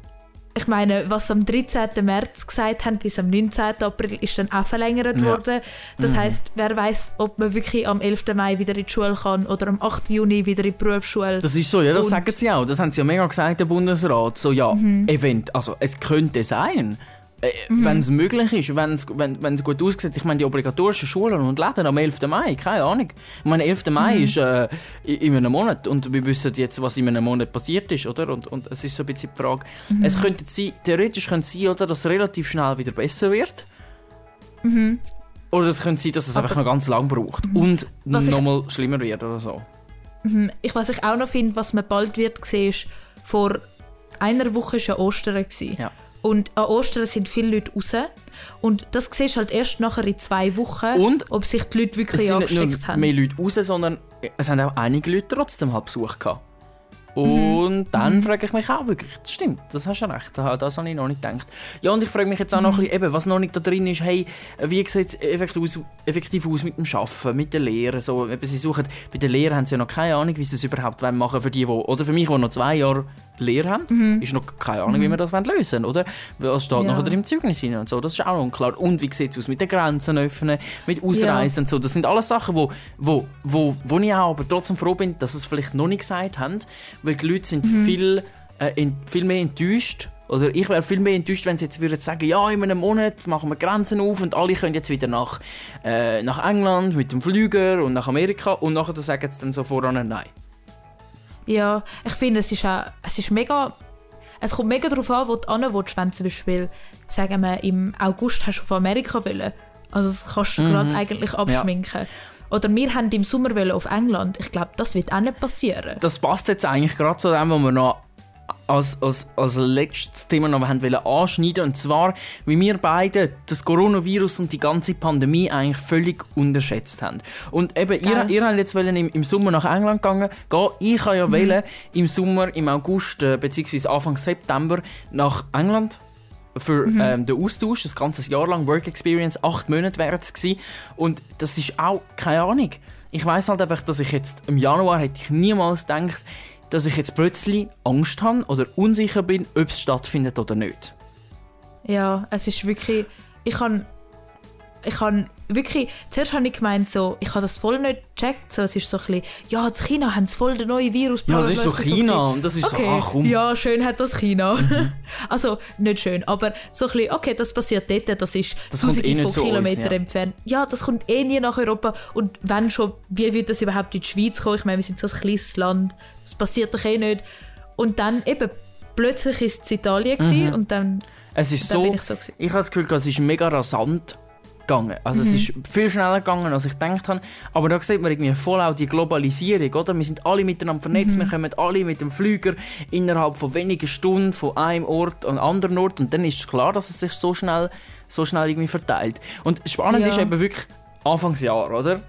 ich meine, was am 13. März gesagt haben bis am 19. April ist dann auch verlängert Ja. worden. Das Mhm. heißt, wer weiß, ob man wirklich am 11. Mai wieder in die Schule kann oder am 8. Juni wieder in die Berufsschule. Das ist so, ja, das Und- sagen sie auch. Das haben sie ja mega gesagt, der Bundesrat. So, ja, Mhm. Event, also es könnte sein. Äh, Wenn es möglich ist, wenn's, wenn es gut aussieht. Ich meine, die obligatorischen Schulen und Läden am 11. Mai, keine Ahnung. Ich meine, 11. Mai Mhm. ist äh, in in einem Monat und wir wissen jetzt, was in einem Monat passiert ist, oder? Und, und es ist so ein bisschen die Frage. Mhm. Es könnte sein, theoretisch könnte es sein, oder, dass es relativ schnell wieder besser wird. Mhm. Oder es könnte sein, dass es einfach noch ganz lang braucht und Was ich- nochmal schlimmer wird oder so. Mhm. Ich, was ich auch noch finde, was man bald wird sehen, ist, vor einer Woche war ja Ostern. Ja. Und an Ostern sind viele Leute raus. Und das siehst du halt erst nachher in zwei Wochen, Und ob sich die Leute Es wirklich sind nicht angesteckt nur haben. mehr Leute raus, sondern es haben auch einige Leute trotzdem halt Besuch gehabt. Mhm. Und dann frage ich mich auch wirklich, das stimmt, das hast du recht, das, habe ich noch nicht gedacht. Ja, und ich frage mich jetzt auch noch Mhm. ein bisschen, eben, was noch nicht da drin ist, hey, wie sieht es effektiv aus, effektiv aus mit dem Arbeiten, mit der Lehre? So, eben, sie suchen, bei der Lehre haben sie ja noch keine Ahnung, wie sie es überhaupt wollen machen für die, wo, oder für mich, die noch zwei Jahre Lehre haben, ist noch keine Ahnung, wie wir das wollen lösen oder? Was steht Mhm. Ja. nachher im Zeugnis rein und so, das ist auch noch unklar. Und wie sieht es aus mit den Grenzen öffnen, mit Ausreisen und so, das sind alles Sachen, wo, wo, wo, wo ich auch aber trotzdem froh bin, dass sie es vielleicht noch nicht gesagt haben, weil die Leute sind Mhm. viel, äh, in, viel mehr enttäuscht oder ich wäre viel mehr enttäuscht, wenn sie jetzt würden sagen, ja, in einem Monat machen wir Grenzen auf und alle können jetzt wieder nach, äh, nach England mit dem Flüger und nach Amerika und nachher sagen sie dann so voran nein. Ja, ich finde, es ist auch, es ist mega, es kommt mega darauf an, wo du hin willst, wenn zum Beispiel, sagen wir, im August hast du auf Amerika wollen. Also das kannst du gerade eigentlich abschminken. Oder wir haben im Sommer auf England. Ich glaube, das wird auch nicht passieren. Das passt jetzt eigentlich gerade zu dem, was wir noch als, als, als letztes Thema noch haben wollen anschneiden und zwar, wie wir beide das Coronavirus und die ganze Pandemie eigentlich völlig unterschätzt haben. Und eben, ihr, ihr habt jetzt wollen im, im Sommer nach England gegangen, gehen. Ich habe ja wollen im Sommer, im August äh, bzw. Anfang September nach England für ähm, den Austausch, das ganze Jahr lang Work Experience, acht Monate wäre es gewesen. Und das ist auch keine Ahnung. Ich weiß halt einfach, dass ich jetzt im Januar hätte ich niemals gedacht, dass ich jetzt plötzlich Angst habe oder unsicher bin, ob es stattfindet oder nicht. Ja, es ist wirklich. Ich habe. Ich habe wirklich. Zuerst habe ich gemeint, so, ich habe das voll nicht gecheckt. So, es ist so ein bisschen. Ja, in China haben sie voll den neuen Virus. Ja, das ist so China und das ist okay. so, ach komm. Ja, schön hat das China. also, nicht schön, aber so ein bisschen, okay, das passiert dort, das ist Das tausende eh von Kilometern ja. entfernt. Ja, das kommt eh nie nach Europa. Und wenn schon, wie wird das überhaupt in die Schweiz kommen? Ich meine, wir sind so ein kleines Land, das passiert doch eh nicht. Und dann eben, plötzlich ist es Italien gewesen und dann, Es ist dann so, bin ich so gewesen. ich habe das Gefühl, es ist mega rasant gegangen. Also es ist viel schneller gegangen, als ich gedacht habe. Aber da sieht man irgendwie voll auch die Globalisierung, oder? Wir sind alle miteinander vernetzt, wir kommen alle mit dem Flüger innerhalb von wenigen Stunden von einem Ort an einen anderen Ort und dann ist klar, dass es sich so schnell, so schnell irgendwie verteilt. Und spannend Ja. ist eben wirklich Anfangsjahr, oder?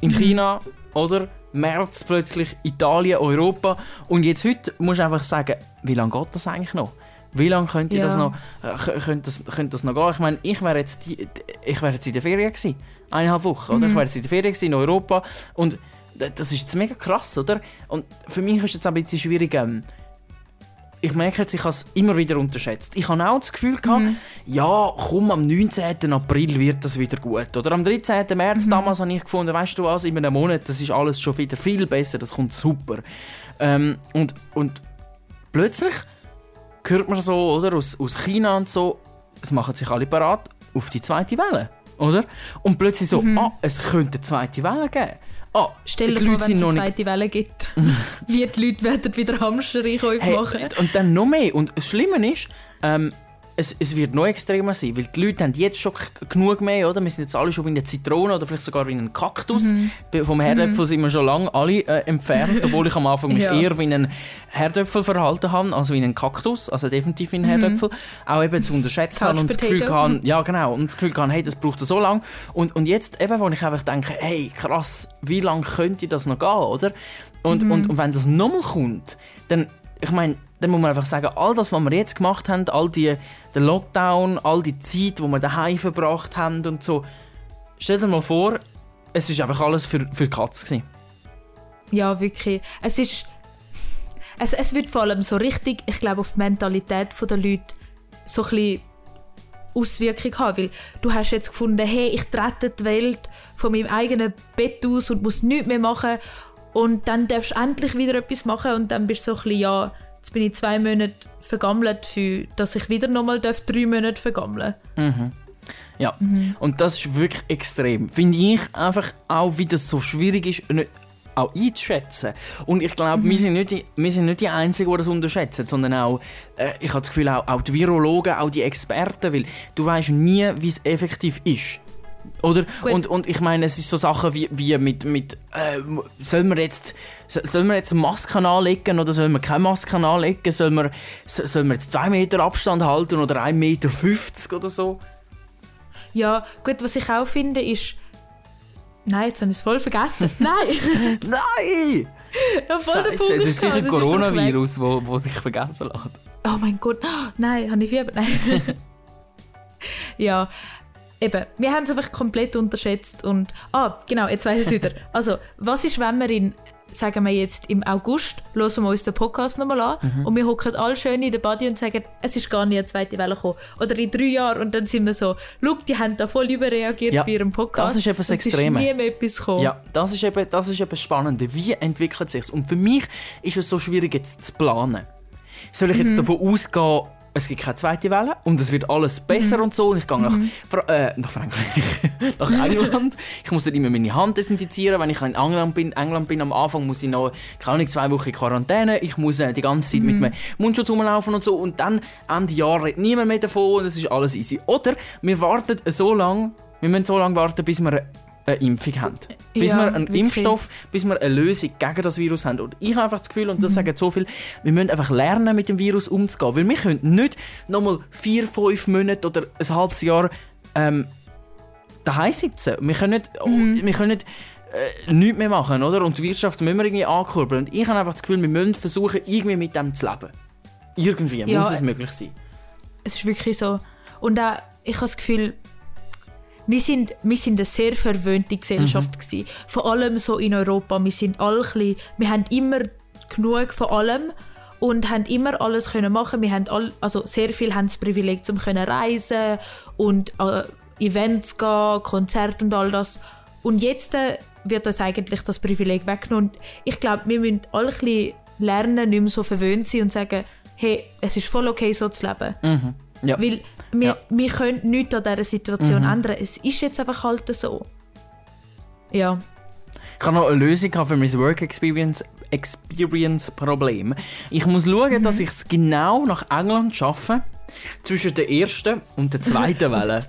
In China, oder? März plötzlich Italien, Europa und jetzt heute musst du einfach sagen, wie lange geht das eigentlich noch? Wie lange könnte Ja. das noch, äh, könnte das, könnte das noch gehen? Ich meine, ich wäre jetzt, die, ich wäre jetzt in der Ferien gewesen. Eineinhalb Wochen, oder? Ich wäre jetzt in der Ferien gewesen in Europa. Und das ist jetzt mega krass, oder? Und für mich ist jetzt auch ein bisschen schwierig, ähm, ich merke jetzt, ich habe es immer wieder unterschätzt. Ich habe auch das Gefühl gehabt, ja, komm, am 19. April wird das wieder gut. Oder am 13. März damals habe ich gefunden, weißt du was, in einem Monat, das ist alles schon wieder viel besser, das kommt super. Ähm, und, und plötzlich hört man so, oder, aus, aus China und so, es machen sich alle parat auf die zweite Welle, oder? Und plötzlich so, ah, es könnte eine zweite Welle geben. Ah, Stell dir vor, wenn es eine zweite Welle gibt. wie die Leute werden wieder Hamstereinkäufe Hey, machen. und dann noch mehr. Und das Schlimme ist, ähm, es, es wird noch extremer sein, weil die Leute haben jetzt schon genug mehr, oder? Wir sind jetzt alle schon wie eine Zitrone oder vielleicht sogar wie ein Kaktus. Be- Vom Herdöpfel sind wir schon lange alle äh, entfernt, obwohl ich am Anfang mich Ja. eher wie einen Herdöpfel verhalten habe, als wie einen Kaktus, also definitiv wie ein Herdöpfel. Auch eben zu unterschätzen habe und das Gefühl kann, ja genau, und das Gefühl kann, hey, das braucht so lange. Und, und jetzt eben, wo ich einfach denke, hey, krass, wie lange könnte das noch gehen, oder? Und, und, und wenn das nochmal kommt, dann, ich meine, dann muss man einfach sagen, all das, was wir jetzt gemacht haben, all die, der Lockdown, all die Zeit, wo wir daheim verbracht haben und so, stell dir mal vor, es ist einfach alles für, für die Katze gewesen. Ja, wirklich. Es ist. Es, es wird vor allem so richtig, ich glaube, auf die Mentalität der Leute so ein bisschen Auswirkung haben. Weil du hast jetzt gefunden, hey, ich trete die Welt von meinem eigenen Bett aus und muss nichts mehr machen. Und dann darfst du endlich wieder etwas machen und dann bist du so ein bisschen, ja, jetzt bin ich zwei Monate vergammelt, für, dass ich wieder nochmal darf, drei Monate vergammeln Ja, und das ist wirklich extrem. Finde ich einfach auch, wie das so schwierig ist, nicht auch einzuschätzen. Und ich glaube, wir, sind nicht die, wir sind nicht die Einzigen, die das unterschätzen, sondern auch, äh, ich habe das Gefühl, auch, auch die Virologen, auch die Experten, weil du weißt nie, wie es effektiv ist. Oder? Gut. Und, und ich meine, es ist so Sachen wie, wie mit, mit äh, sollen wir jetzt so- sollen wir jetzt Masken anlegen oder sollen wir keine Masken anlegen? Sollen wir, so- sollen wir jetzt 2 Meter Abstand halten oder 1,50 Meter oder so? Ja, gut, was ich auch finde, ist. Nein, jetzt habe ich es voll vergessen. Nein! Nein! ja, voll der Scheiße, Punkt das ist sicher ein Das. Coronavirus, wo, wo dich vergessen lässt. Oh mein Gott, oh, nein, habe ich Fieber? Nein. ja, eben, wir haben es einfach komplett unterschätzt und, ah, genau, jetzt weiß ich es wieder. Also, was ist, wenn wir in, sagen wir jetzt im August, hören wir uns den Podcast nochmal an Mhm. und wir hocken alle schön in der Body und sagen, es ist gar nicht eine zweite Welle gekommen. Oder in drei Jahren und dann sind wir so, schau, die haben da voll überreagiert Ja, bei ihrem Podcast. das ist eben das es Extreme. ist nie mehr etwas gekommen. Ja, das ist eben das, ist eben das Spannende. Wie entwickelt es sich? Und für mich ist es so schwierig jetzt zu planen. Soll ich Mhm. jetzt davon ausgehen, es gibt keine zweite Welle und es wird alles besser Mhm. und so und ich gehe nach, Fra äh, nach Frankreich, nach England. Ich muss dann immer meine Hand desinfizieren. Wenn ich in England bin, England bin am Anfang muss ich noch keine zwei Wochen in Quarantäne. Ich muss äh, die ganze Zeit mit Mhm. einem Mundschutz rumlaufen und so und dann Ende Jahr redet niemand mehr davon und es ist alles easy. Oder wir warten so lange, wir müssen so lange warten, bis wir eine Impfung haben. Bis Ja, wir einen wirklich. Impfstoff, bis wir eine Lösung gegen das Virus haben. Und ich habe einfach das Gefühl, und Mhm. das sagen so viel, wir müssen einfach lernen, mit dem Virus umzugehen. Weil wir können nicht nochmal vier, fünf Monate oder ein halbes Jahr ähm, daheim sitzen. Wir können nicht, oh, Mhm. wir können nicht äh, nichts mehr machen, oder? Und die Wirtschaft müssen wir irgendwie ankurbeln. Und ich habe einfach das Gefühl, wir müssen versuchen, irgendwie mit dem zu leben. Irgendwie Ja, muss es möglich sein. Es ist wirklich so. Und auch, ich habe das Gefühl, wir sind, wir sind eine sehr verwöhnte Gesellschaft gewesen. Vor allem so in Europa. Wir sind alle bisschen, wir haben immer genug von allem und haben immer alles können machen. Wir haben all, also sehr viel haben das Privileg zum können reisen und äh, Events gehen, Konzerte und all das. Und jetzt äh, wird uns eigentlich das Privileg weggenommen. Und ich glaube, wir müssen alle ein bisschen lernen, nicht mehr so verwöhnt sein und sagen, hey, es ist voll okay, so zu leben. Ja. Weil wir, Ja. wir können nichts an dieser Situation ändern. Es ist jetzt einfach halt so. Ja. Ich habe noch eine Lösung für mein Work Experience, Experience Problem. Ich muss schauen, dass ich es genau nach England schaffe, zwischen der ersten und der zweiten Welle.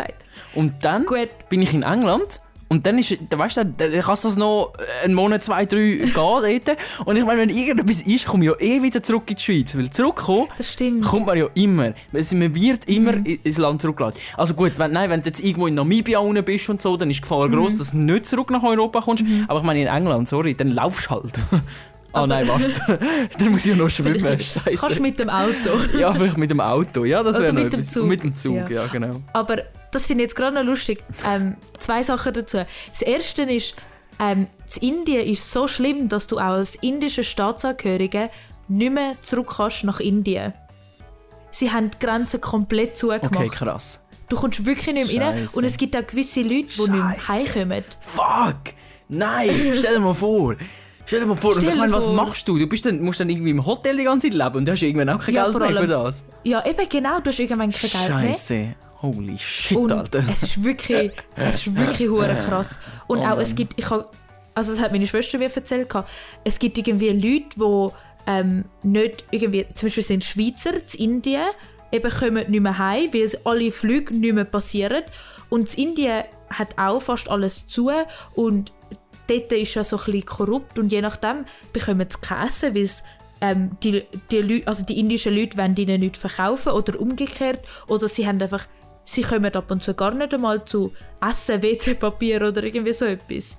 Und dann Gut. bin ich in England. Und dann ist, weißt du, dann kann es noch einen Monat, zwei, drei gehen dort. Und ich meine, wenn irgendetwas ist, komme ich ja eh wieder zurück in die Schweiz. Weil zurückkommen Das stimmt. kommt man ja immer. Also Man wird immer Mhm. ins Land zurückgeladen. Also gut, wenn, nein, wenn du jetzt irgendwo in Namibia unten bist und so, dann ist die Gefahr Mhm. groß, dass du nicht zurück nach Europa kommst. Aber ich meine, in England, sorry, dann laufst du halt. Ah nein, warte. dann muss ich ja noch schwimmen. Vielleicht Kannst Scheiße. du mit dem Auto. Ja, vielleicht mit dem Auto. Ja, das wäre noch mit dem. Zug. Mit dem Zug, ja, Ja. genau. Aber das finde ich jetzt gerade noch lustig. Ähm, zwei Sachen dazu. Das erste ist, ähm, in Indien ist so schlimm, dass du auch als indischer Staatsangehöriger nicht mehr zurück kannst nach Indien. Sie haben die Grenzen komplett zugemacht. Okay, krass. Du kommst wirklich nicht mehr rein. Und es gibt auch gewisse Leute, die nicht mehr heimkommen. Fuck! Nein! Stell dir mal vor! Stell dir mal vor, Stell ich meine, was machst du? Du bist dann, musst dann irgendwie im Hotel die ganze Zeit leben und du hast irgendwann auch kein Ja, Geld mehr für das. Ja, eben genau, du hast irgendwann kein Geld mehr. Holy shit, Und Alter. es ist wirklich, es ist wirklich hure krass. Und Oh auch es gibt, ich hab, also das hat meine Schwester mir erzählt, es gibt irgendwie Leute, die ähm, nicht irgendwie, zum Beispiel sind Schweizer in Indien eben kommen nicht mehr heim, weil alle Flüge nicht mehr passieren. Und in Indien hat auch fast alles zu und dort ist ja so ein bisschen korrupt und je nachdem bekommen sie Käse, weil es ähm, die, die, Leute, also die indischen Leute wollen ihnen nichts verkaufen oder umgekehrt oder sie haben einfach sie kommen ab und zu gar nicht einmal zu Essen, WC-Papier oder irgendwie so etwas.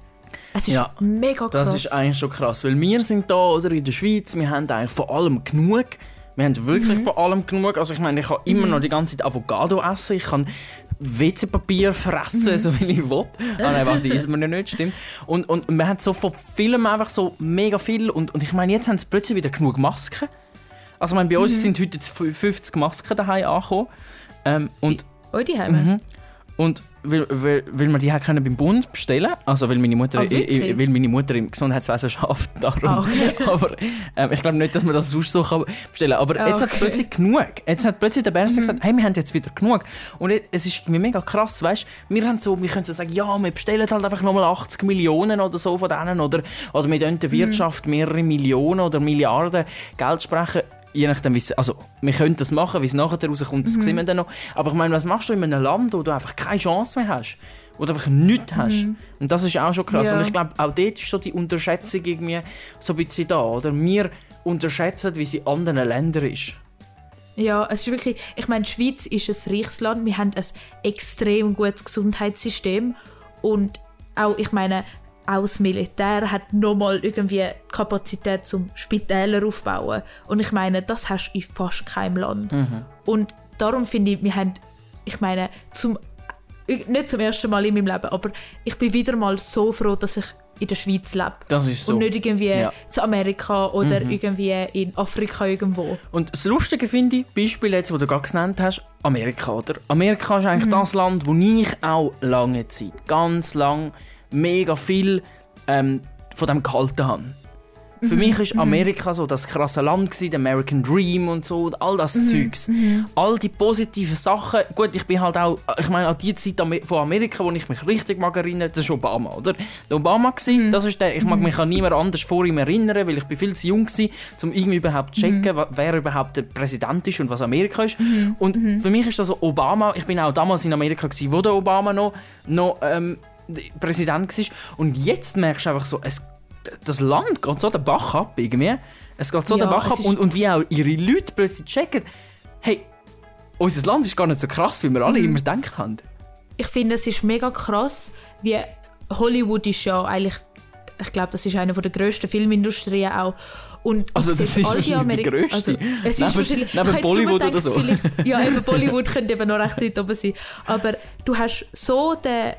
Es ist Ja, mega krass. Das ist eigentlich schon krass, weil wir sind da oder in der Schweiz, wir haben eigentlich vor allem genug. Wir haben wirklich Mhm. vor allem genug. Also ich meine, ich kann immer noch die ganze Zeit Avocado essen, ich kann WC-Papier fressen, Mhm. so wie ich will. Ah nein, warte, die isst man ja nicht, stimmt. Und, und wir haben so von Filmen einfach so mega viel und, und ich meine, jetzt haben sie plötzlich wieder genug Masken. Also ich meine, bei Mhm. uns sind heute jetzt 50 Masken daheim angekommen. Ähm, und Oh, die haben Mhm. Und weil, weil, weil wir die halt können beim Bund bestellen also weil meine Mutter, Ah, i- wirklich? i- weil meine Mutter im Gesundheitswesen schafft, darum. Ah, okay. Aber ähm, ich glaube nicht, dass man das sonst so kann bestellen Aber Ah, jetzt hat es okay. Mhm. plötzlich genug. Jetzt hat plötzlich der Berser gesagt, hey, wir haben jetzt wieder genug. Und es ist irgendwie mega krass, weißt Wir haben so, wir können so sagen, ja, wir bestellen halt einfach nochmal 80 Millionen oder so von denen oder, oder wir können der Mhm. Wirtschaft mehrere Millionen oder Milliarden Geld sprechen. Je nachdem, wie's- also wir können das machen, wie es nachher rauskommt, das sehen wir dann noch. Aber ich meine, was machst du in einem Land, wo du einfach keine Chance mehr hast? Wo du einfach nichts hast. Und das ist auch schon krass. Ja. Und ich glaube, auch dort ist so die Unterschätzung irgendwie so ein bisschen da, oder? Wir unterschätzen, wie sie in anderen Ländern ist. Ja, es ist wirklich, ich meine, die Schweiz ist ein reiches Land, wir haben ein extrem gutes Gesundheitssystem und auch, ich meine, das Militär hat nochmal irgendwie die Kapazität zum Spitäler aufbauen und ich meine, das hast du in fast keinem Land. Und darum finde ich, wir haben, ich meine, zum, nicht zum ersten Mal in meinem Leben, aber ich bin wieder mal so froh, dass ich in der Schweiz lebe. Das ist so. Und nicht irgendwie Ja. zu Amerika oder irgendwie in Afrika irgendwo. Und das Lustige finde ich, Beispiel jetzt, wo du gerade genannt hast, Amerika, oder? Amerika ist eigentlich das Land, wo ich auch lange Zeit, ganz lang, mega viel ähm, von dem gehalten habe. Für mich ist Amerika so das krasse Land gewesen, der American Dream und so, und all das Zeugs. All die positiven Sachen. Gut, ich bin halt auch, ich meine, an die Zeit von Amerika, wo ich mich richtig mag erinnern, das ist Obama, oder? Der Obama gewesen, das ist der, ich mag mich an niemand anders vor ihm erinnern, weil ich bin viel zu jung war, um irgendwie überhaupt zu checken, wer überhaupt der Präsident ist und was Amerika ist. Und für mich ist das so Obama, ich bin auch damals in Amerika gewesen, wo der Obama noch, noch ähm, Präsident war. Und jetzt merkst du einfach so, es das Land geht so den Bach ab irgendwie. Es geht so Ja, den Bach ab ist- und, und wie auch ihre Leute plötzlich checken, hey, unser Land ist gar nicht so krass, wie wir alle immer gedacht haben. ich finde, es ist mega krass, wie Hollywood ist ja eigentlich, ich glaube, das ist eine der grössten Filmindustrien auch. Und Also, das ist wahrscheinlich die grösste. Also, es ist Neben- wahrscheinlich, neben Bollywood gedacht, oder so. Ja, eben Bollywood könnte eben noch recht weit oben sein. Aber du hast so den,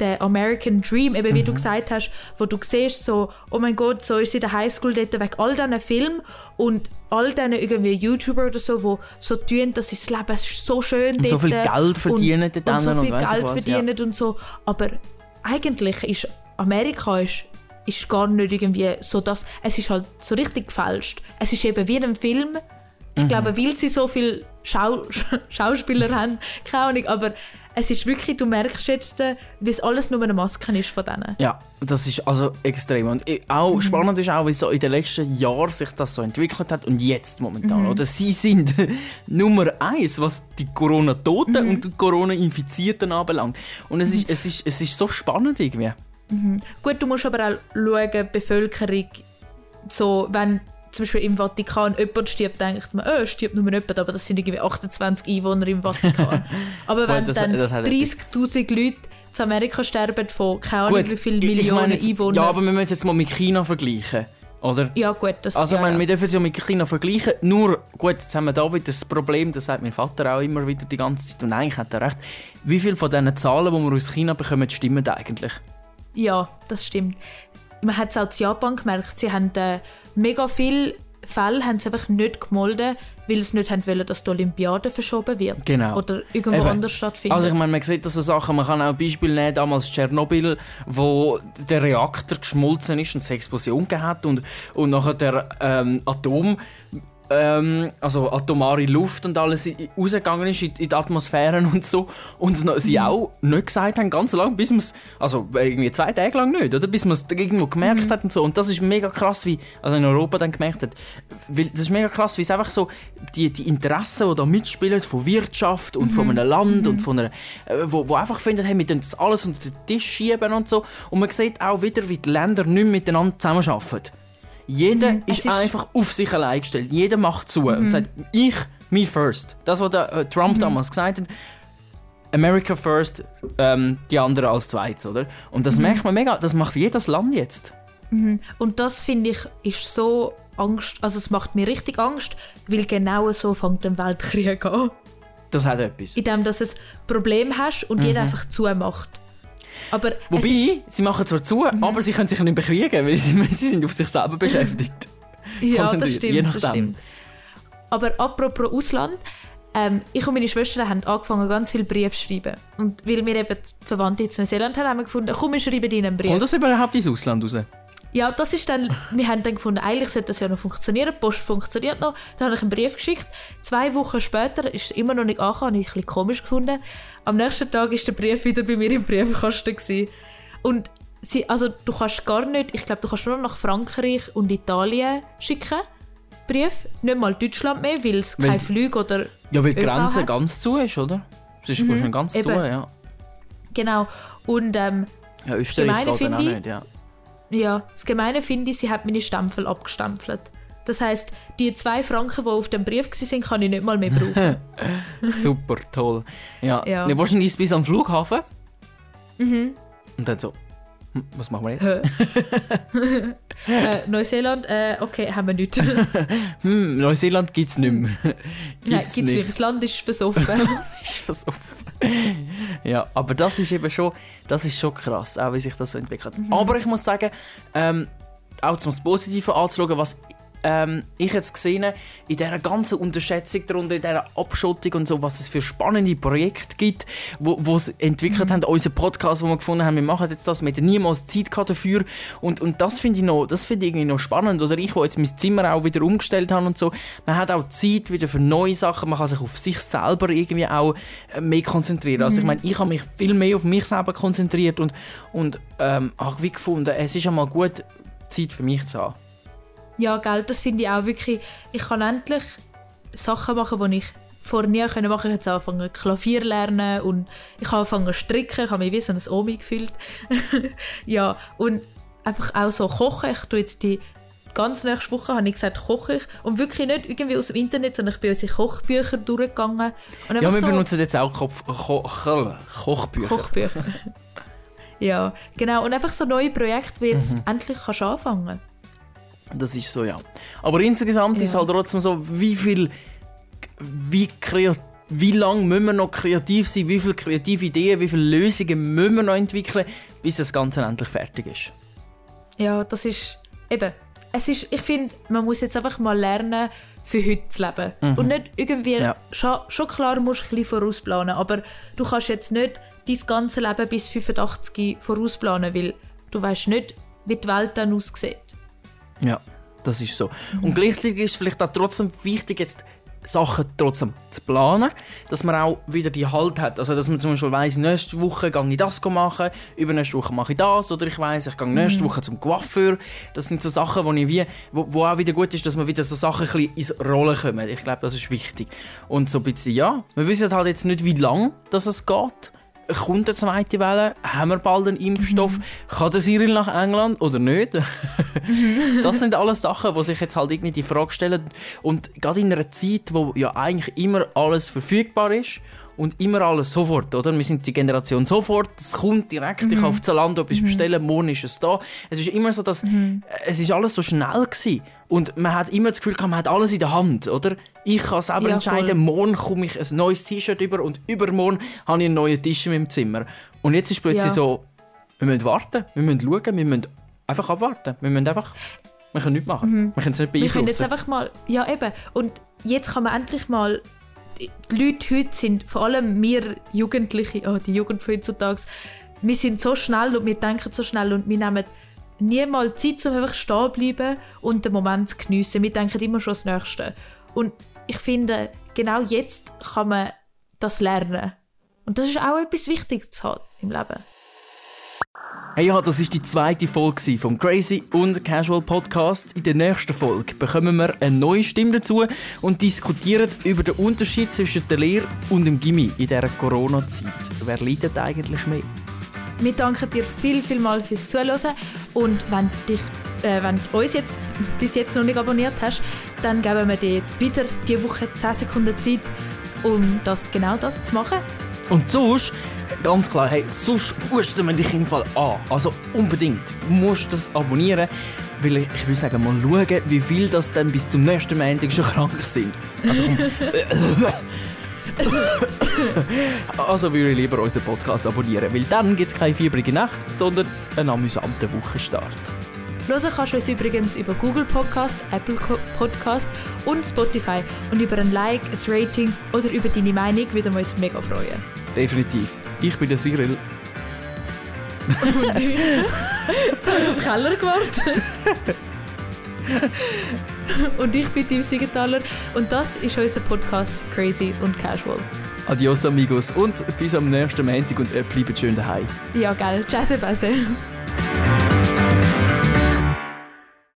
den American Dream, eben Mhm. wie du gesagt hast, wo du siehst, so, oh mein Gott, so ist sie in der Highschool dort wegen all diesen Filmen und all diesen irgendwie YouTuber oder so, die so tun, dass das Leben so schön Und so dort viel Geld verdienen und, und so und viel ich Geld was, ja. verdienen und so. Aber eigentlich ist Amerika ist, ist gar nicht irgendwie so das. Es ist halt so richtig gefälscht. Es ist eben wie in einem Film. Ich Mhm. glaube, weil sie so viele Schau Schauspieler haben, keine Ahnung, aber es ist wirklich, du merkst jetzt, äh, wie es alles nur eine Maske ist von denen. Ja, das ist also extrem. Und auch Mhm. spannend ist auch, wie so in den letzten Jahren sich das so entwickelt hat und jetzt momentan. Mhm. Oder sie sind Nummer eins, was die Corona-Toten Mhm. und die Corona-Infizierten anbelangt. Und es ist, es, ist, es ist so spannend irgendwie. Gut, du musst aber auch schauen, die Bevölkerung, so, wenn zum Beispiel im Vatikan jemand stirbt, denkt man, oh, stirbt nur jemand, aber das sind irgendwie 28 Einwohner im Vatikan. aber wenn das- dann das hat etwas. 30'000 Leute zu Amerika sterben von keine Ahnung wie viele Millionen jetzt- Einwohnern. Ja, aber wir müssen jetzt mal mit China vergleichen. Oder? Ja, gut, das Also, ja, ich meine, ja. wir dürfen es ja mit China vergleichen. Nur, gut, jetzt haben wir da wieder das Problem, das sagt mein Vater auch immer wieder die ganze Zeit, und eigentlich hat er recht. Wie viele von diesen Zahlen, die wir aus China bekommen, stimmen eigentlich? Ja, das stimmt. Man hat es auch in Japan gemerkt, sie haben äh, mega viele Fälle haben sie einfach nicht gemolden, weil sie nicht haben wollen, dass die Olympiade verschoben wird. Genau. Oder irgendwo Eben. anders stattfindet. Also ich meine, man sieht das so Sachen, man kann auch ein Beispiel nehmen, damals Tschernobyl, wo der Reaktor geschmolzen ist und es eine Explosion gegeben hat und, und nachher der ähm, Atom ähm, also atomare Luft und alles rausgegangen ist in, in die Atmosphäre und so. Und es sie auch nicht gesagt haben, ganz lang, bis man es, also irgendwie zwei Tage lang nicht, oder? Bis man es irgendwo gemerkt hat und so. Und das ist mega krass, wie, also in Europa dann gemerkt hat. Weil das ist mega krass, wie es einfach so, die, die Interessen, die da mitspielen, von Wirtschaft und von einem Land und von einer, äh, wo, wo einfach finden, hey, wir können das alles unter den Tisch schieben und so. Und man sieht auch wieder, wie die Länder nicht miteinander zusammenarbeiten. Jeder Mhm, ist, ist- einfach auf sich allein gestellt. Jeder macht zu und sagt, ich, me first. Das, was der, äh, Trump damals gesagt hat. America first, ähm, die anderen als zweites, oder? Und das merkt man mega, das macht jedes Land jetzt. Und das finde ich ist so Angst, also es macht mir richtig Angst, weil genau so fängt der Weltkrieg an. Das hat etwas. Indem dass es Problem hast und jeder einfach zumacht. Aber es ist, Wobei, sie machen zwar zu, aber sie können sich nicht bekriegen, weil sie, sie sind auf sich selber beschäftigt. ja, das stimmt, je das nachdem. stimmt. Aber apropos Ausland, ähm, ich und meine Schwestern haben angefangen, ganz viele Briefe zu schreiben. Und weil wir eben Verwandte in Neuseeland haben, haben wir gefunden, komm, wir schreiben ihnen einen Brief. Kommt das überhaupt ins Ausland raus? Ja, das ist dann, wir haben dann gefunden, eigentlich sollte das ja noch funktionieren, die Post funktioniert noch. Dann habe ich einen Brief geschickt. Zwei Wochen später ist es immer noch nicht angekommen, habe ich ein bisschen komisch gefunden. Am nächsten Tag war der Brief wieder bei mir im Briefkasten. Gewesen. Und sie, also du kannst gar nicht, ich glaube, du kannst nur noch nach Frankreich und Italien schicken, Brief. Nicht mal Deutschland mehr, weil es Weil keine die- Flüge oder Ja, weil die Grenze hat. ganz zu ist, oder? Es ist schon ganz zu, Mhm, eben. ja. Genau. Und ähm, Ja, Österreich geht dann auch nicht, ja. Ja, das Gemeine finde ich, sie hat meine Stempel abgestempelt. Das heisst, die zwei Franken, die auf dem Brief waren, kann ich nicht mal mehr brauchen. Super, toll. Ja, Ja. ja. wahrscheinlich bis am Flughafen. Und dann so, was machen wir jetzt? äh, Neuseeland, äh, okay, haben wir nicht. Hm, Neuseeland gibt es nicht mehr. Nein, Gibt's gibt's nicht. Das Land ist versoffen. ist versoffen. ja, aber das ist eben schon, das ist schon krass, auch wie sich das so entwickelt. Aber ich muss sagen, ähm, auch zum Positiven anzuschauen, was ähm, ich jetzt gesehen in dieser ganzen Unterschätzung darunter, in dieser Abschottung und so, was es für spannende Projekte gibt, wo, wo es entwickelt haben, unser Podcast, wo wir gefunden haben, wir machen jetzt das, wir hätten niemals Zeit dafür. Und, und das finde ich noch, das finde ich irgendwie noch spannend, oder? Ich, wo jetzt mein Zimmer auch wieder umgestellt habe und so, man hat auch Zeit wieder für neue Sachen, man kann sich auf sich selber irgendwie auch äh, mehr konzentrieren, also ich meine, ich habe mich viel mehr auf mich selber konzentriert und, und ähm, habe wie gefunden, es ist einmal gut, Zeit für mich zu haben. Ja, gell, das finde ich auch wirklich. Ich kann endlich Sachen machen, die ich vorher nie können machen. Ich habe jetzt angefangen Klavier lernen und ich habe angefangen stricken. Ich habe mich wie so ein Omi gefühlt. ja, und einfach auch so kochen. Ich tue jetzt die ganz nächste Woche, habe ich gesagt, koche ich. Und wirklich nicht irgendwie aus dem Internet, sondern ich bin unsere Kochbücher durchgegangen. Ja, wir so benutzen jetzt auch Kopf, Ko Ko Kochbücher. Kochbücher. ja, genau. Und einfach so neue Projekte, wie Mhm. jetzt endlich kannst anfangen. Das ist so, ja. Aber insgesamt ist Ja. halt trotzdem so, wie viel, wie kreativ, wie lange müssen wir noch kreativ sein, wie viele kreative Ideen, wie viele Lösungen müssen wir noch entwickeln, bis das Ganze endlich fertig ist. Ja, das ist eben. Es ist, ich finde, man muss jetzt einfach mal lernen, für heute zu leben. Und nicht irgendwie, Ja. schon, schon klar musst du ein bisschen vorausplanen, aber du kannst jetzt nicht dein ganze Leben bis 85 vorausplanen, weil du weißt nicht, wie die Welt dann aussieht. Ja, das ist so. Und gleichzeitig ist es vielleicht auch trotzdem wichtig, jetzt Sachen trotzdem zu planen, dass man auch wieder die Halt hat. Also, dass man zum Beispiel weiss, nächste Woche gehe ich das machen, übernächste Woche mache ich das, oder ich weiss, ich gehe nächste Woche zum Coiffeur. Das sind so Sachen, wo, ich wie, wo, wo auch wieder gut ist, dass man wieder so Sachen ein bisschen ins Rollen kommen. Ich glaube, das ist wichtig. Und so ein bisschen, ja, wir wissen halt jetzt nicht, wie lang das es geht. Kommt eine zweite Welle? Haben wir bald einen Impfstoff? Kann der Cyril nach England oder nicht? das sind alles Sachen, die sich jetzt halt irgendwie die Frage stellen. Und gerade in einer Zeit, wo ja eigentlich immer alles verfügbar ist und immer alles sofort, oder? Wir sind die Generation sofort, es kommt direkt, ich kann auf Zalando etwas bestellen, morgen ist es da. Es ist immer so, dass äh, es ist alles so schnell gewesen. Und man hat immer das Gefühl, gehabt, man hat alles in der Hand, oder? Ich kann selber Ja, entscheiden, voll. morgen komme ich ein neues T-Shirt über und übermorgen habe ich einen neuen Tisch in meinem Zimmer. Und jetzt ist plötzlich Ja. so, wir müssen warten, wir müssen schauen, wir müssen einfach abwarten. Wir müssen einfach, wir können nichts machen. Wir können es nicht Wir können jetzt beeinflussen. einfach mal, ja eben, und jetzt kann man endlich mal, die Leute heute sind, vor allem wir Jugendliche, oh, die Jugend von heutzutage, wir sind so schnell und wir denken so schnell und wir nehmen niemals Zeit, um einfach stehen zu bleiben und den Moment zu geniessen. Wir denken immer schon das Nächste. Und ich finde, genau jetzt kann man das lernen. Und das ist auch etwas Wichtiges zu haben im Leben. Hey, ja, das ist die zweite Folge vom Crazy und Casual Podcast. In der nächsten Folge bekommen wir eine neue Stimme dazu und diskutieren über den Unterschied zwischen der Lehre und dem Gimmi in dieser Corona-Zeit. Wer leidet eigentlich mehr? Wir danken dir viel, viel mal fürs Zuhören und wenn, dich, äh, wenn du uns jetzt bis jetzt noch nicht abonniert hast, dann geben wir dir jetzt wieder diese Woche 10 Sekunden Zeit, um das genau das zu machen. Und sonst ganz klar, hey, sonst husten wir dich im Fall an. Also unbedingt musst du das abonnieren, weil ich, ich will sagen, mal schauen, wie viel das dann bis zum nächsten Montag schon krank sind. Also komm. also würde ich lieber unseren Podcast abonnieren, weil dann gibt es keine fiebrige Nacht, sondern einen amüsanten Wochenstart. Hören kannst du uns übrigens über Google Podcast, Apple Podcast und Spotify. Und über ein Like, ein Rating oder über deine Meinung würden wir uns mega freuen. Definitiv. Ich bin der Cyril. Jetzt habe ich auf den Keller gewartet. und ich bin Tim Siegenthaler und das ist unser Podcast Crazy und Casual. Adios amigos und bis am nächsten Montag und äh, bleibt schön daheim. Ja, geil. Tschüss, Besse.